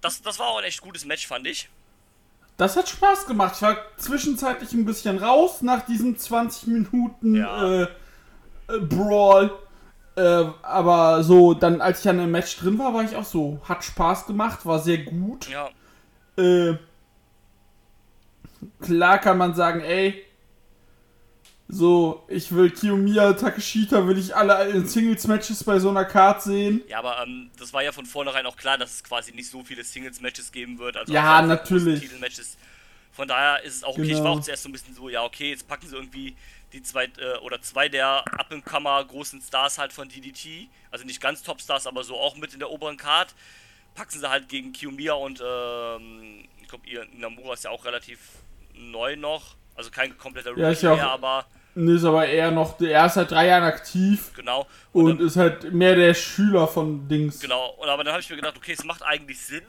das, das war auch ein echt gutes Match, fand ich. Das hat Spaß gemacht. Ich war zwischenzeitlich ein bisschen raus nach diesem 20 Minuten Ja. äh, äh, Brawl. Äh, aber so, dann als ich dann im Match drin war, war ich auch so. Hat Spaß gemacht, war sehr gut. Ja, Äh, klar kann man sagen, ey, so, ich will Kiyomiya, Takeshita, will ich alle in Singles-Matches bei so einer Card sehen. Ja, aber ähm, das war ja von vornherein auch klar, dass es quasi nicht so viele Singles-Matches geben wird. Also Ja, die natürlich. Titelmatches. Von daher ist es auch okay. Ich war Genau. auch zuerst so ein bisschen so, ja, okay, jetzt packen sie irgendwie die zwei äh, oder zwei der Up-and-Comer großen Stars halt von DDT. Also nicht ganz Top-Stars, aber so auch mit in der oberen Card. Packen sie halt gegen Kiyomiya und ähm, ich glaube, ihr Namura ist ja auch relativ neu noch. Also kein kompletter Rookie Ja, mehr, aber ist aber eher noch, er ist seit drei Jahren aktiv genau. und dann- ist halt mehr der Schüler von Dings. Genau, und aber dann habe ich mir gedacht, okay, es macht eigentlich Sinn,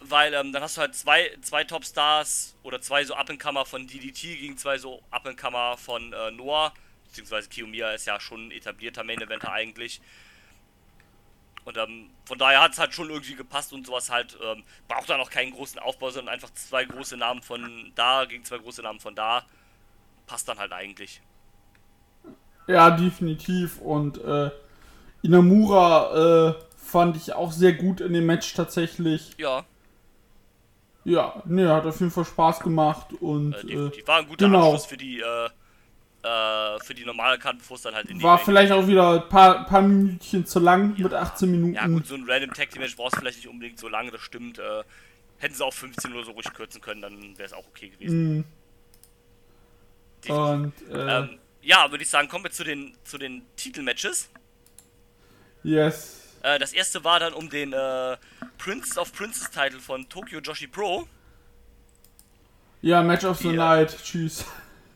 weil ähm, dann hast du halt zwei, zwei Topstars oder zwei so Up-and-Comer von DDT gegen zwei so Up-and-Comer von äh, Noah, beziehungsweise Kiyomiya ist ja schon ein etablierter Main-Eventer eigentlich. Und ähm, von daher hat es halt schon irgendwie gepasst und sowas halt, ähm, braucht dann auch keinen großen Aufbau, sondern einfach zwei große Namen von da gegen zwei große Namen von da. Passt dann halt eigentlich. Ja, definitiv. Und äh, Inamura äh, fand ich auch sehr gut in dem Match tatsächlich. Ja, Ja, ne, hat auf jeden Fall Spaß gemacht und äh, äh, definitiv. War ein guter genau. Abschluss für die, äh, äh, für die normale Karte, bevor es dann halt in die war Main- vielleicht auch wieder ein paar, paar Minütchen zu lang mit 18 Minuten. Ja gut, so ein Random Tag Team Match brauchst du vielleicht nicht unbedingt so lange, das stimmt. Äh, hätten sie auch 15 oder so ruhig kürzen können, dann wäre es auch okay gewesen. Mhm. Und äh, Ähm, ja, würde ich sagen, kommen wir zu den, zu den Titelmatches. yes. Äh, das erste war dann um den äh, Prince of Princess Title von Tokyo Joshi Pro. Ja, Match of the Die, äh, Night. Tschüss.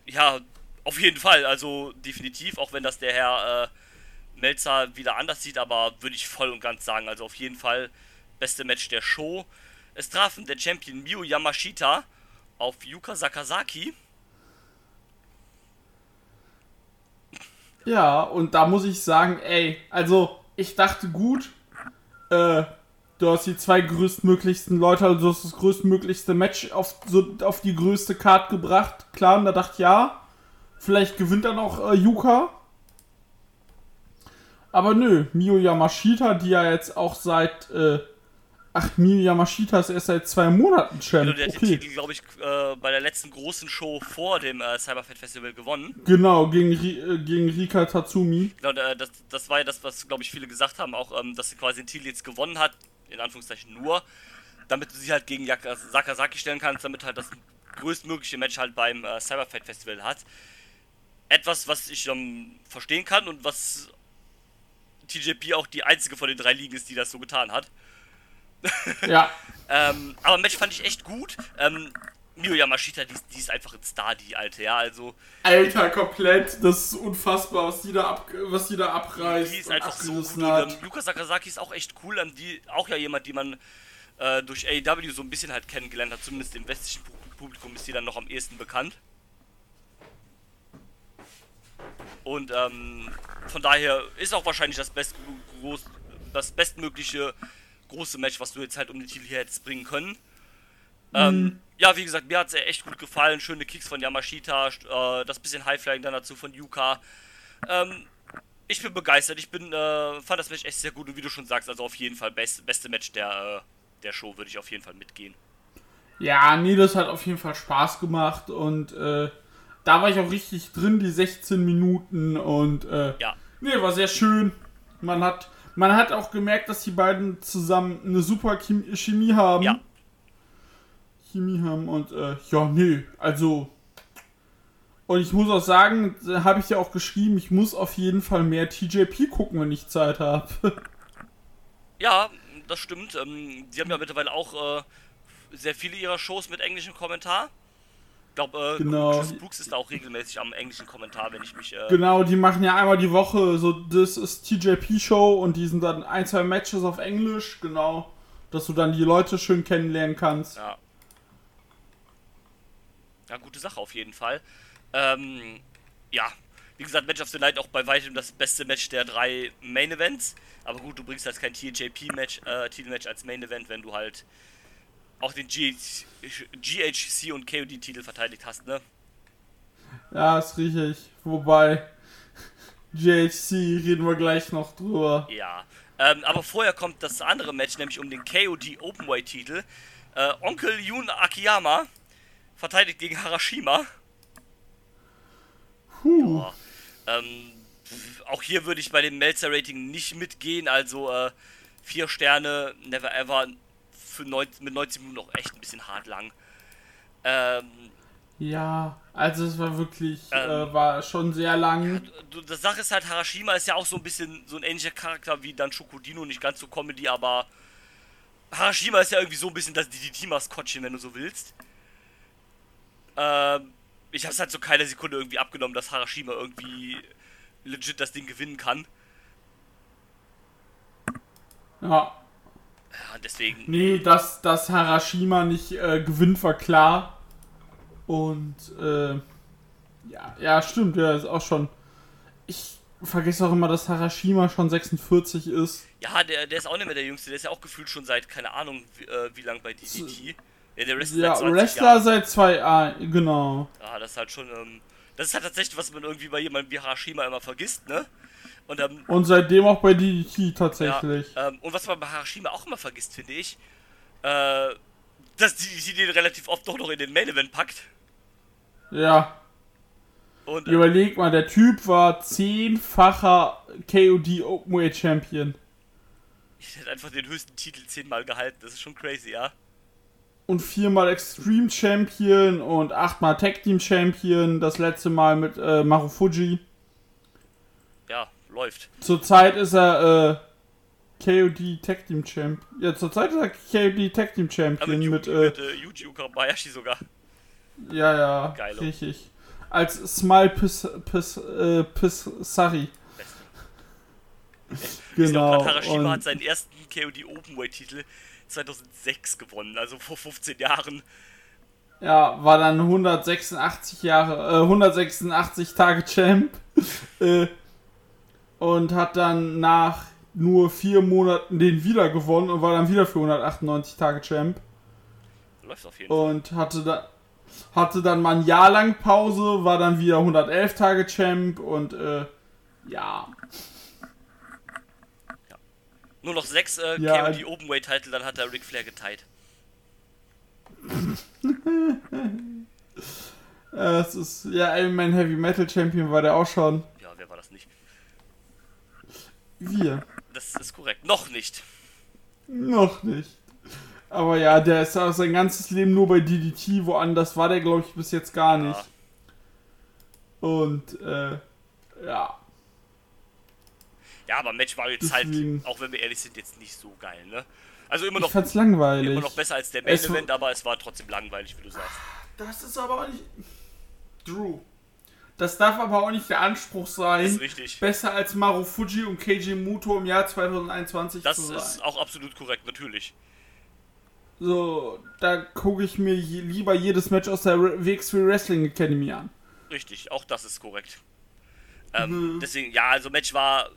Ja, auf jeden Fall, also definitiv, auch wenn das der Herr äh, Melzer wieder anders sieht, aber würde ich voll und ganz sagen, also auf jeden Fall beste Match der Show. Es trafen der Champion Miyu Yamashita auf Yuka Sakazaki. Ja, und da muss ich sagen, ey, also ich dachte gut, äh, du hast die zwei größtmöglichsten Leute, also du hast das größtmöglichste Match auf, so, auf die größte Card gebracht. Klar, und da dachte ich, ja, vielleicht gewinnt dann auch äh, Yuka. Aber nö, Miyu Yamashita, die ja jetzt auch seit, äh, ach, Miyu Yamashita ist erst seit zwei Monaten Champ. Also der hat den Okay, Titel, glaube ich, äh, bei der letzten großen Show vor dem äh, Cyberfest Festival gewonnen. genau, gegen, äh, gegen Rika Tatsumi. Genau, das, das war ja das, was, glaube ich, viele gesagt haben, auch, ähm, dass sie quasi den Titel jetzt gewonnen hat, in Anführungszeichen nur, damit du sie halt gegen Yaka- Sakazaki stellen kannst, damit halt das größtmögliche Match halt beim äh, Cyberfight Festival hat. Etwas, was ich ähm, verstehen kann und was TJP auch die einzige von den drei Ligen ist, die das so getan hat. Ja, Ähm, aber Match fand ich echt gut. Ähm, Miyo Yamashita, die, die ist einfach ein Star, die alte, ja, also. Alter, komplett, das ist unfassbar, was die da, ab, was die da abreißt. Die ist und einfach so gut. Und, hat. ähm, Yuka Sakazaki ist auch echt cool. Ähm, die, auch ja jemand, die man äh, durch AEW so ein bisschen halt kennengelernt hat. Zumindest im westlichen Pu- Publikum ist die dann noch am ehesten bekannt. Und ähm, von daher ist auch wahrscheinlich das, best, groß, das bestmögliche große Match, was du jetzt halt um den Titel hier hättest bringen können. Ähm, ja, wie gesagt, mir hat es echt gut gefallen. Schöne Kicks von Yamashita, äh, das bisschen Highflying dann dazu von Yuka. Ähm, ich bin begeistert. Ich bin, äh, fand das Match echt sehr gut und wie du schon sagst, also auf jeden Fall best, beste Match der, äh, der Show würde ich auf jeden Fall mitgehen. Ja, nee, das hat auf jeden Fall Spaß gemacht und äh, da war ich auch richtig drin, die 16 Minuten und äh, Ja, nee, war sehr schön. Man hat, man hat auch gemerkt, dass die beiden zusammen eine super Chem Chemie haben. Ja. Chemie haben und äh, ja, nee, also und ich muss auch sagen, habe ich ja auch geschrieben, ich muss auf jeden Fall mehr TJP gucken, wenn ich Zeit habe. ja, das stimmt. Ähm, die haben ja mittlerweile auch äh, sehr viele ihrer Shows mit englischem Kommentar. Ich glaube, äh, Genau. Chris Brooks ist da auch regelmäßig am englischen Kommentar, wenn ich mich. Äh, Genau, die machen ja einmal die Woche so, das ist TJP-Show und die sind dann ein, zwei Matches auf Englisch, genau, dass du dann die Leute schön kennenlernen kannst. Ja. Ja, gute Sache auf jeden Fall. Ähm, ja, wie gesagt, Match of the Night auch bei weitem das beste Match der drei Main Events. Aber gut, du bringst halt kein TJP-Match, äh, Titelmatch als Main Event, wenn du halt auch den GH GHC und KOD-Titel verteidigt hast, ne? Ja, ist richtig. Wobei, JHC reden wir gleich noch drüber. Ja. Ähm, aber vorher kommt das andere Match, nämlich um den KOD Openweight-Titel. Äh, Onkel Jun Akiyama verteidigt gegen Harashima. Puh. Ja. Ähm, auch hier würde ich bei dem Melzer-Rating nicht mitgehen. Also äh, vier Sterne, never ever. Für neun, mit 90 Minuten auch echt ein bisschen hart lang. Ähm, Ja, also es war wirklich, Ähm. äh, war schon sehr lang. du, das Sache ist halt, Harashima ist ja auch so ein bisschen so ein ähnlicher Charakter wie dann Shokodino, nicht ganz so Comedy, aber Harashima ist ja irgendwie so ein bisschen das DDT-Maskottchen, wenn du so willst. Ähm, ich hab's halt so keine Sekunde irgendwie abgenommen, dass Harashima irgendwie legit das Ding gewinnen kann. Ja, Ja, deswegen, nee, dass, dass Harashima nicht äh, gewinnt, war klar. Und, äh, ja, ja, stimmt, ja, ist auch schon. Ich vergesse auch immer, dass Harashima schon 46 ist. ja, der, der ist auch nicht mehr der Jüngste, der ist ja auch gefühlt schon seit, keine Ahnung, wie, äh, wie lang bei DDT. Ja, der Wrestler Ja, seit 20 Wrestler Jahren. seit zwei, ah, genau. Ja, das ist halt schon, ähm, das ist halt tatsächlich, was man irgendwie bei jemandem wie Harashima immer vergisst, ne? Und, ähm, Und seitdem auch bei DDT tatsächlich. Ja, ähm, und was man bei Harashima auch immer vergisst, finde ich, äh, dass die den relativ oft doch noch in den Main Event packt. Ja. Und äh, Überleg mal, der Typ war zehnfacher KOD Openweight Champion. ich hätte einfach den höchsten Titel zehnmal gehalten. Das ist schon crazy, ja. Und viermal Extreme Champion und achtmal Tag Team Champion. Das letzte Mal mit äh, Marufuji. Läuft. Zurzeit ist er äh, KOD Tag Team Champion. Ja, zurzeit ist er KOD Tag Team Champion mit, mit, äh, mit äh, Yuji Okabayashi sogar. ja, ja, Geilo. richtig. Als Smile Pis, Pis, äh, Pisari. Genau. Genau. Harashima und- hat seinen ersten KOD Openweight-Titel 2006 gewonnen, also vor 15 Jahren. Ja, war dann 186 Jahre, äh, 186 Tage Champ. äh, und hat dann nach nur vier Monaten den wieder gewonnen und war dann wieder für 198 Tage Champ. Läuft auf jeden Fall. Und hatte dann, hatte dann mal ein Jahr lang Pause, war dann wieder 111 Tage Champ und äh, ja. Nur noch sechs äh, Ja, KOD Openweight-Titel, dann hat er Ric Flair geteilt. Es ist, ja, Ironman Heavy Metal Champion war der auch schon. Ja, wer war das nicht? Wir. Das ist korrekt. Noch nicht. Noch nicht. Aber ja, der ist auch sein ganzes Leben nur bei DDT, woanders war der, glaube ich, bis jetzt gar nicht. Ja. Und, äh, ja. Ja, aber Match war jetzt Deswegen- halt, auch wenn wir ehrlich sind, jetzt nicht so geil, ne? Also immer Ich noch, fand's langweilig. immer noch besser als der Main Event, aber es war trotzdem langweilig, wie du sagst. Das ist aber auch nicht. Drew. Das darf aber auch nicht der Anspruch sein, Das ist richtig. besser als Marufuji und Keiji Muto im Jahr 2021 Das zu sein. ist auch absolut korrekt, natürlich. So, da gucke ich mir je, lieber jedes Match aus der WXW Wrestling Academy an. Richtig, auch das ist korrekt. Ähm, Deswegen, ja, also Match war,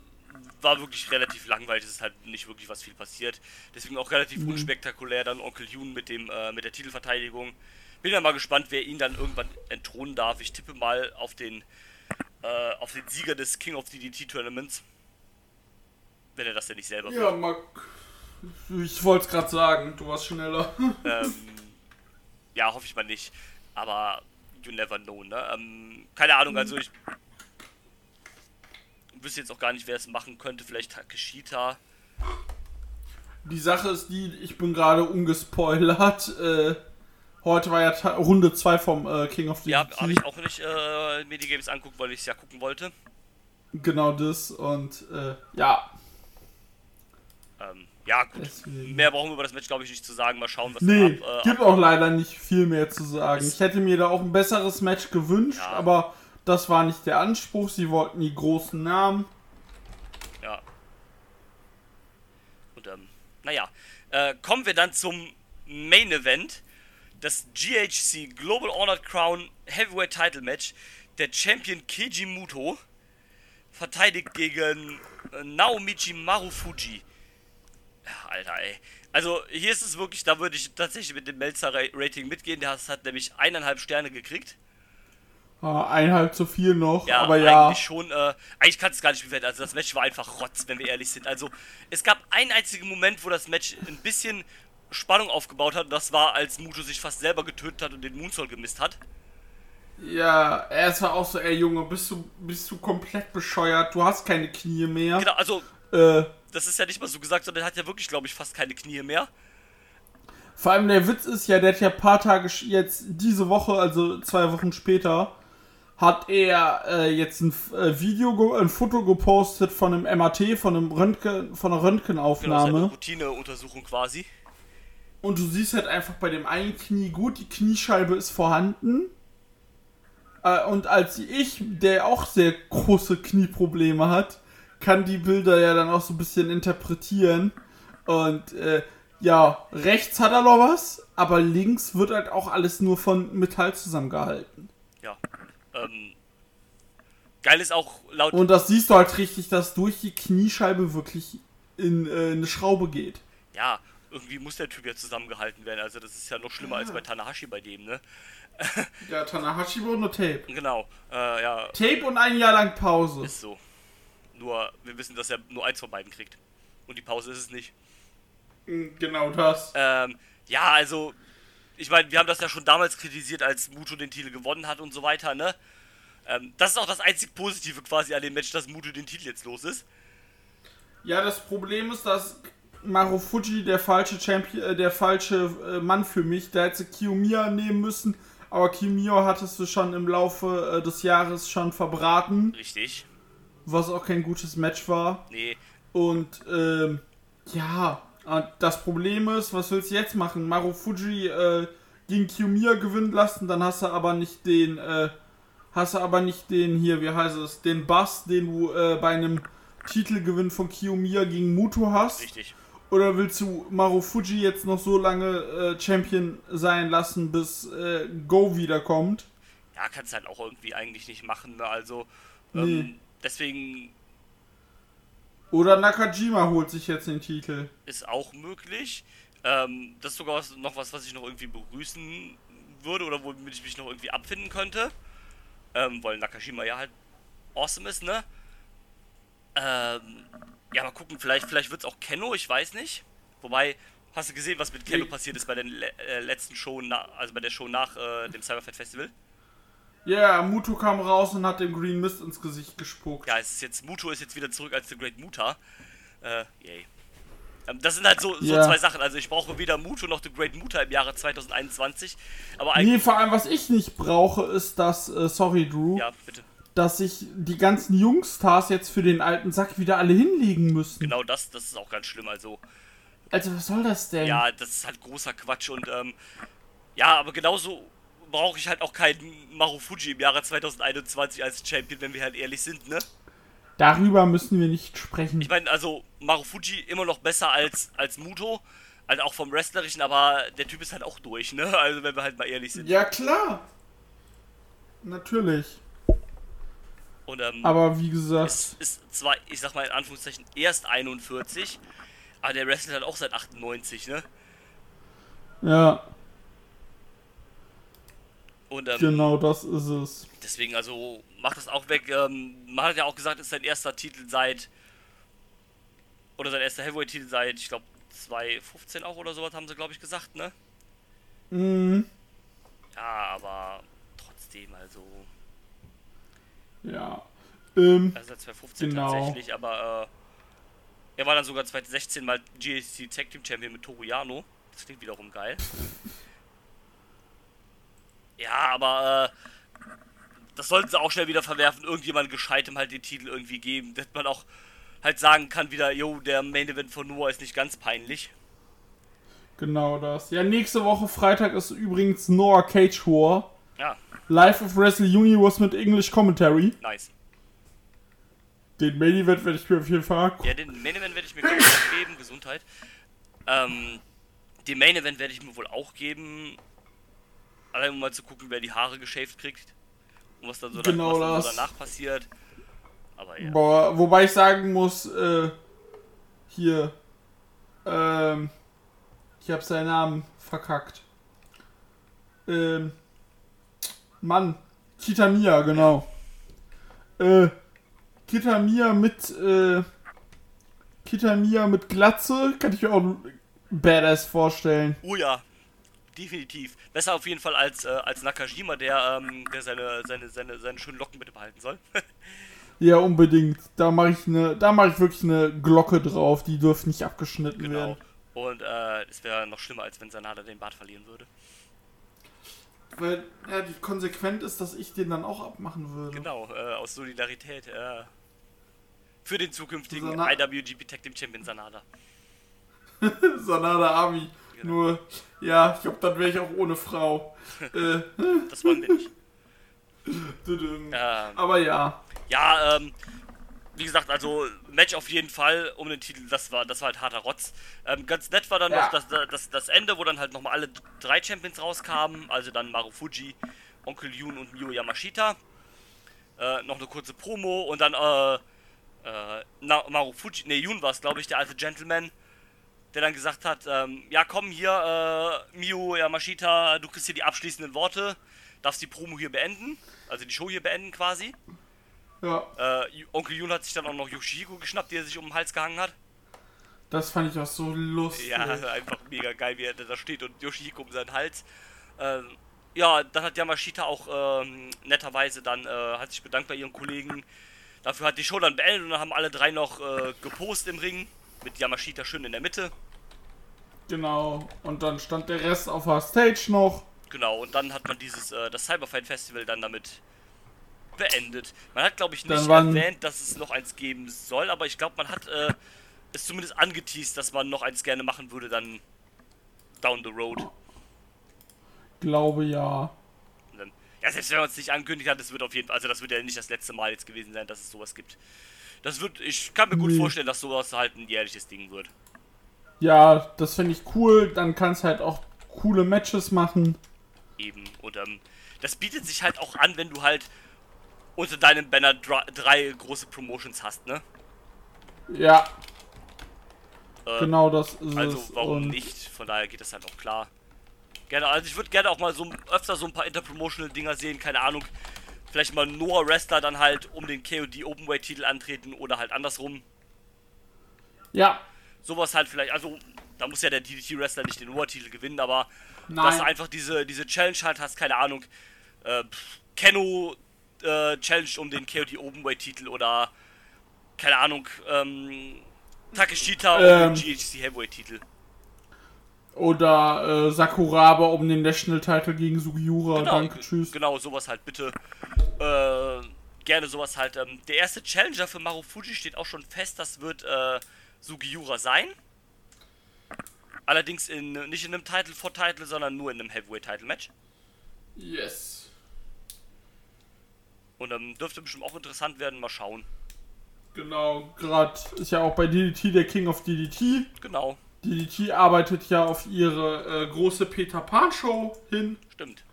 war wirklich relativ langweilig, es ist halt nicht wirklich was viel passiert. Deswegen auch relativ unspektakulär dann Onkel Jun mit dem äh, mit der Titelverteidigung. Bin dann mal gespannt, wer ihn dann irgendwann entthronen darf. Ich tippe mal auf den äh, auf den Sieger des King of DDT Tournaments. Wenn er das denn nicht selber Ja, Mark. Ich wollte es gerade sagen, du warst schneller. ähm, ja, hoffe ich mal nicht. Aber you never know, ne? Ähm, keine Ahnung, also ich wüsste jetzt auch gar nicht, wer es machen könnte. Vielleicht Takeshita. Die Sache ist die, ich bin gerade ungespoilert. Äh, heute war ja Ta Runde 2 vom äh, King of the Ja, habe ich auch nicht äh, mir die Games anguckt, weil ich es ja gucken wollte. Genau das und äh, ja. Ähm, ja, gut. Deswegen. Mehr brauchen wir über das Match, glaube ich, nicht zu sagen. Mal schauen, was Nee, da ab, äh, gibt auch leider nicht viel mehr zu sagen. Ich hätte mir da auch ein besseres Match gewünscht, Ja. aber das war nicht der Anspruch. Sie wollten die großen Namen. Ja. Und ähm, naja. Äh, kommen wir dann zum Main Event. Das GHC Global Honored Crown Heavyweight Title Match. Der Champion Keiji Muto verteidigt gegen äh, Naomichi Marufuji. Alter, ey. Also hier ist es wirklich, da würde ich tatsächlich mit dem Melzer-Rating mitgehen. Der hat nämlich eineinhalb Sterne gekriegt. Äh, eineinhalb zu viel noch, Ja, aber ja. eigentlich schon. Äh, eigentlich kannst du es gar nicht bewerten. Also das Match war einfach Rotz, wenn wir ehrlich sind. Also es gab einen einzigen Moment, wo das Match ein bisschen Spannung aufgebaut hat. Und das war, als Muto sich fast selber getötet hat und den Moonsault gemisst hat. Ja, er ist auch so, ey Junge, bist du, bist du komplett bescheuert? Du hast keine Knie mehr. Genau, also Äh, das ist ja nicht mal so gesagt, sondern er hat ja wirklich, glaube ich, fast keine Knie mehr. vor allem der Witz ist ja, der hat ja ein paar Tage jetzt diese Woche, also zwei Wochen später, hat er äh, jetzt ein äh, Video, ein Foto gepostet von einem MAT, von einem Röntgen, von einer Genau, seine Röntgenaufnahme. Routineuntersuchung quasi. Und du siehst halt einfach bei dem einen Knie gut, die Kniescheibe ist vorhanden. Äh, und als ich, der auch sehr große Knieprobleme hat, kann die Bilder ja dann auch so ein bisschen interpretieren. Und äh, ja, rechts hat er noch was, aber links wird halt auch alles nur von Metall zusammengehalten. Ja. Ähm, geil ist auch laut. Und das siehst du halt richtig, dass durch die Kniescheibe wirklich in äh, eine Schraube geht. Ja, irgendwie muss der Typ ja zusammengehalten werden. Also das ist ja noch schlimmer als bei Tanahashi bei dem, ne? Ja, Tanahashi wurde nur Tape. Genau. Äh, ja, Tape und ein Jahr lang Pause. Ist so. Nur, wir wissen, dass er nur eins von beiden kriegt. Und die Pause ist es nicht. Genau das. Ähm, ja, also, ich meine, wir haben das ja schon damals kritisiert, als Muto den Titel gewonnen hat und so weiter, ne? Ähm, das ist auch das einzig Positive quasi an dem Match, dass Muto den Titel jetzt los ist. Ja, das Problem ist, dass Marufuji der falsche Champion, äh, der falsche äh, Mann für mich. Da hätte Kiyomiya nehmen müssen, aber Kiyomiya hattest du schon im Laufe äh, des Jahres schon verbraten, Richtig. was auch kein gutes Match war. Nee, Und ähm, ja, das Problem ist, was willst du jetzt machen? Marufuji äh, gegen Kiyomiya gewinnen lassen, dann hast du aber nicht den, äh, hast du aber nicht den hier, wie heißt es, den Bass, den du äh, bei einem Titelgewinn von Kiyomiya gegen Muto hast. richtig. Oder willst du Marufuji jetzt noch so lange äh, Champion sein lassen, bis äh, Go wiederkommt? Ja, kannst halt auch irgendwie eigentlich nicht machen, ne? Also, Nee. ähm, deswegen Oder Nakajima holt sich jetzt den Titel. ist auch möglich. Ähm, das ist sogar noch was, was ich noch irgendwie begrüßen würde oder womit ich mich noch irgendwie abfinden könnte. Ähm, weil Nakashima ja halt awesome ist, ne? Ähm, ja, mal gucken, vielleicht, vielleicht wird es auch Kenno, ich weiß nicht. Wobei, hast du gesehen, was mit Kenno Nee. passiert ist bei der äh, letzten Show, na also bei der Show nach äh, dem Cyberfest Festival? Ja, Muto kam raus und hat dem Green Mist ins Gesicht gespuckt. Ja, es ist jetzt, Muto ist jetzt wieder zurück als The Great Muta. Äh, yay. Ähm, das sind halt so, so Ja. zwei Sachen. Also ich brauche weder Muto noch The Great Muta im Jahre 2021. Aber eigentlich. Nee, vor allem, was ich nicht brauche, ist das, äh, sorry, Drew, Ja, bitte. Dass sich die ganzen Jungstars jetzt für den alten Sack wieder alle hinlegen müssen. Genau das, das ist auch ganz schlimm. Also, Also was soll das denn? ja, das ist halt großer Quatsch und ähm, ja, aber genauso brauche ich halt auch keinen Marufuji im Jahre 2021 als Champion, wenn wir halt ehrlich sind, ne? Darüber müssen wir nicht sprechen. Ich meine, also Marufuji immer noch besser als, als Muto, also auch vom Wrestlerischen, aber der Typ ist halt auch durch, ne? Also wenn wir halt mal ehrlich sind. ja, klar. Natürlich. Und ähm, Aber wie gesagt, es ist zwar, ich sag mal in Anführungszeichen, erst 41, aber der wrestelt halt auch seit 98, ne? ja, Und ähm, genau das ist es. deswegen, also macht das auch weg. Ähm, man hat ja auch gesagt, es ist sein erster Titel seit oder sein erster Heavyweight-Titel seit, ich glaube, 2015 auch oder sowas haben sie, glaube ich, gesagt, ne? Mhm. Ja, aber trotzdem, also, Ja. Ähm, also seit 2015 Genau. tatsächlich, aber äh, er war dann sogar 2016 mal GSC Tag Team Champion mit Toru Yano. Das klingt wiederum geil. Ja, aber äh, das sollten sie auch schnell wieder verwerfen. Irgendjemand Gescheitem halt den Titel irgendwie geben, dass man auch halt sagen kann wieder, yo, der Main Event von Noah ist nicht ganz peinlich. genau das. Ja, nächste Woche Freitag ist übrigens Noah Cage War. Ja, Live of Wrestle Universe mit English Commentary. nice. Den Main Event werde ich mir auf jeden Fall. Ja, den Main Event werde ich mir geben, Gesundheit. Ähm, den Main Event werde ich mir wohl auch geben. Allein um mal zu gucken, wer die Haare geschäft kriegt. Und was dann so, Genau dann, was dann so danach passiert. Aber ja. Boah, wobei ich sagen muss, äh, hier, ähm, ich habe seinen Namen verkackt. Ähm, Mann, Kitamiya, genau. Äh, Kitamiya mit, äh, Kitamiya mit Glatze, kann ich mir auch badass vorstellen. Oh ja, definitiv. Besser auf jeden Fall als, äh, als Nakajima, der, ähm, der seine, seine, seine, seine schönen Locken bitte behalten soll. Ja, unbedingt. Da mache ich eine, da mache ich wirklich eine Glocke drauf, die dürfen nicht abgeschnitten genau. werden. Und äh, es wäre noch schlimmer, als wenn Sanada den Bart verlieren würde. Weil, ja, die konsequent ist, dass ich den dann auch abmachen würde. Genau, äh, aus Solidarität äh, für den zukünftigen Sana- IWGP Tag Team Champion Sanada. Sanada Ami. Genau. Nur, ja, ich glaube, dann wäre ich auch ohne Frau. äh, Das wollen wir nicht. Ähm, Aber ja. Ja, ähm, wie gesagt, also Match auf jeden Fall um den Titel, das war, das war halt harter Rotz. Ähm, ganz nett war dann Ja. noch das, das, das Ende, wo dann halt nochmal alle drei Champions rauskamen, also dann Marufuji, Onkel Yun und Mio Yamashita. Äh, noch eine kurze Promo und dann, äh, äh, Na, Marufuji, ne, Yun war es, glaube ich, der alte Gentleman, der dann gesagt hat, ähm, ja komm hier, äh, Mio Yamashita, du kriegst hier die abschließenden Worte, darfst die Promo hier beenden, also die Show hier beenden quasi. Ja, Äh, Onkel Jun hat sich dann auch noch Yoshihiko geschnappt, der sich um den Hals gehangen hat. das fand ich auch so lustig. Ja, einfach mega geil, wie er da steht und Yoshihiko um seinen Hals. Ähm, ja, dann hat Yamashita auch ähm, netterweise dann, äh, hat sich bedankt bei ihren Kollegen. Dafür hat die Show dann beendet und dann haben alle drei noch äh, gepostet im Ring. Mit Yamashita schön in der Mitte. Genau. Und dann stand der Rest auf der Stage noch. Genau, und dann hat man dieses, äh, das Cyberfight Festival dann damit beendet. Man hat, glaube ich, nicht erwähnt, dass es noch eins geben soll, aber ich glaube, man hat äh, es zumindest angeteased, dass man noch eins gerne machen würde, dann down the road. Glaube ja. Dann, ja, selbst wenn man es nicht angekündigt hat, das wird auf jeden Fall, also das wird ja nicht das letzte Mal jetzt gewesen sein, dass es sowas gibt. Das wird, ich kann mir gut Nee. vorstellen, dass sowas halt ein jährliches Ding wird. Ja, das finde ich cool. Dann kannst halt auch coole Matches machen. Eben. Und ähm, das bietet sich halt auch an, wenn du halt unter deinem Banner drei große Promotions hast, ne? Ja, Äh, genau das ist Also es. warum Und nicht? Von daher geht das halt auch klar. Gerne, also ich würde gerne auch mal so öfter so ein paar interpromotional Dinger sehen, keine Ahnung. Vielleicht mal Noah Wrestler dann halt um den KOD Openweight Titel antreten oder halt andersrum. Ja, Sowas halt vielleicht, also da muss ja der DDT Wrestler nicht den Noah Titel gewinnen, aber dass nein. du einfach diese, diese Challenge halt hast, keine Ahnung. Äh, Kenno äh, Challenge um den KOD Openweight Titel oder keine Ahnung, ähm, Takeshita um Ähm. den GHC Heavyweight Titel. Oder äh, Sakuraba um den National Title gegen Sugiura. Danke, tschüss. Genau, sowas halt bitte. Äh, gerne sowas halt. Ähm, der erste Challenger für Marufuji steht auch schon fest, das wird äh, Sugiura sein. Allerdings in, nicht in einem Title for Title, sondern nur in einem Heavyweight Title Match. Yes. Und ähm, dürfte bestimmt auch interessant werden, mal schauen. Genau, gerade ist ja auch bei DDT der King of DDT. Genau, DDT arbeitet ja auf ihre äh, große Peter Pan Show hin, stimmt.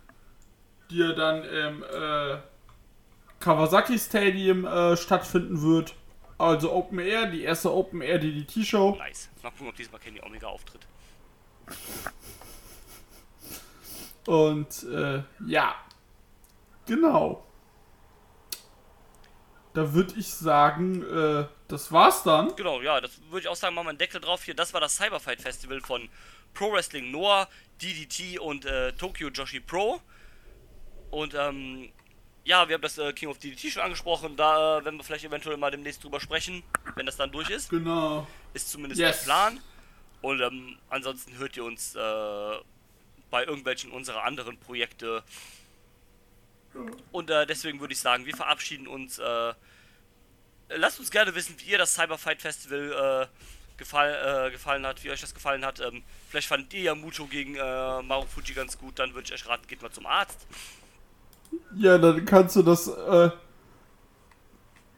die ja dann im äh, Kawasaki Stadium äh, stattfinden wird. Also Open Air, die erste Open Air DDT Show. Nice. Mal gucken, ob diesmal Kenny Omega auftritt. Und äh, ja, genau. Da würde ich sagen, äh, das war's dann. Genau, ja, das würde ich auch sagen, machen wir einen Deckel drauf hier. Das war das Cyberfight Festival von Pro Wrestling Noah, DDT und äh, Tokyo Joshi Pro. Und ähm, ja, wir haben das äh, King of DDT schon angesprochen. Da äh, werden wir vielleicht eventuell mal demnächst drüber sprechen, wenn das dann durch ist. Genau. Ist zumindest Yes. der Plan. Und ähm, ansonsten hört ihr uns äh, bei irgendwelchen unserer anderen Projekte. Und äh, deswegen würde ich sagen, wir verabschieden uns. Äh, lasst uns gerne wissen, wie ihr das Cyberfight Festival äh, gefall, äh, gefallen hat, wie euch das gefallen hat. Ähm, vielleicht fandet ihr ja Muto gegen äh, Marufuji ganz gut. Dann würde ich euch raten, geht mal zum Arzt. Ja, dann kannst du das, äh,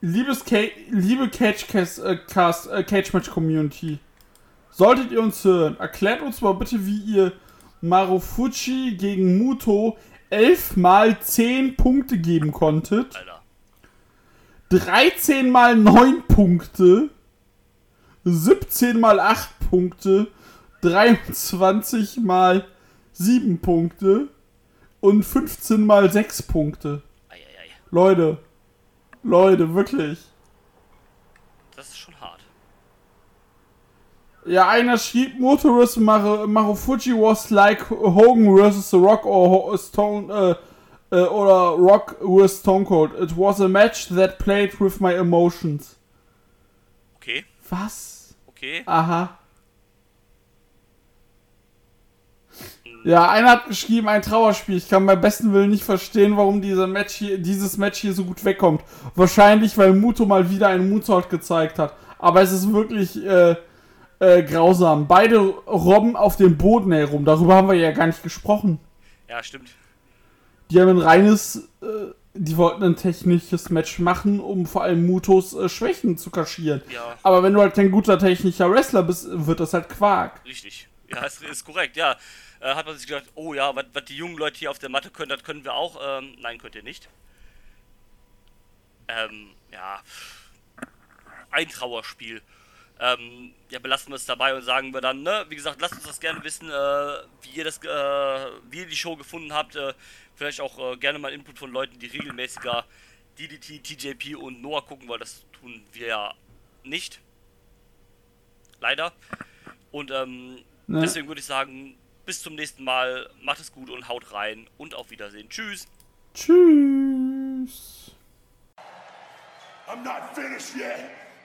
liebes Ca liebe Catch äh, Cast, äh, Cage Match Community, solltet ihr uns hören, erklärt uns mal bitte, wie ihr Marufuji gegen Muto 11 mal 10 Punkte geben konntet, Alter. 13 mal 9 Punkte, 17 mal 8 Punkte, 23 mal 7 Punkte und 15 mal 6 Punkte. Eieiei. Leute, Leute, wirklich. Das ist schon hart. Ja, einer schrieb, Motorist Mar Marufuji was like Hogan vs. The Rock or Stone, äh, äh, oder Rock vs. Stone Cold. It was a match that played with my emotions. Okay, Was? okay. Aha. Ja, einer hat geschrieben, ein Trauerspiel. Ich kann beim besten Willen nicht verstehen, warum dieser Match hier, dieses Match hier so gut wegkommt. Wahrscheinlich, weil Muto mal wieder einen Moonsault gezeigt hat. Aber es ist wirklich äh, äh, grausam. Beide robben auf dem Boden herum. Darüber haben wir ja gar nicht gesprochen. Ja, stimmt. Die haben ein reines, äh, die wollten ein technisches Match machen, um vor allem Mutos äh, Schwächen zu kaschieren. Ja. Aber wenn du halt kein guter technischer Wrestler bist, wird das halt Quark. Richtig. Ja, ist, ist korrekt, ja. Äh, hat man sich gedacht, oh ja, was was die jungen Leute hier auf der Matte können, das können wir auch. Ähm, nein, könnt ihr nicht. Ähm, ja. Ein Trauerspiel. Ähm, ja, belassen wir es dabei und sagen wir dann, ne, wie gesagt, lasst uns das gerne wissen, äh, wie ihr das, äh, wie ihr die Show gefunden habt. Äh, vielleicht auch äh, gerne mal Input von Leuten, die regelmäßiger DDT, TJP und Noah gucken, weil das tun wir ja nicht. Leider. Und ähm, Ne? deswegen würde ich sagen, bis zum nächsten Mal, macht es gut und haut rein und auf Wiedersehen. Tschüss. Tschüss. I'm not finished yet.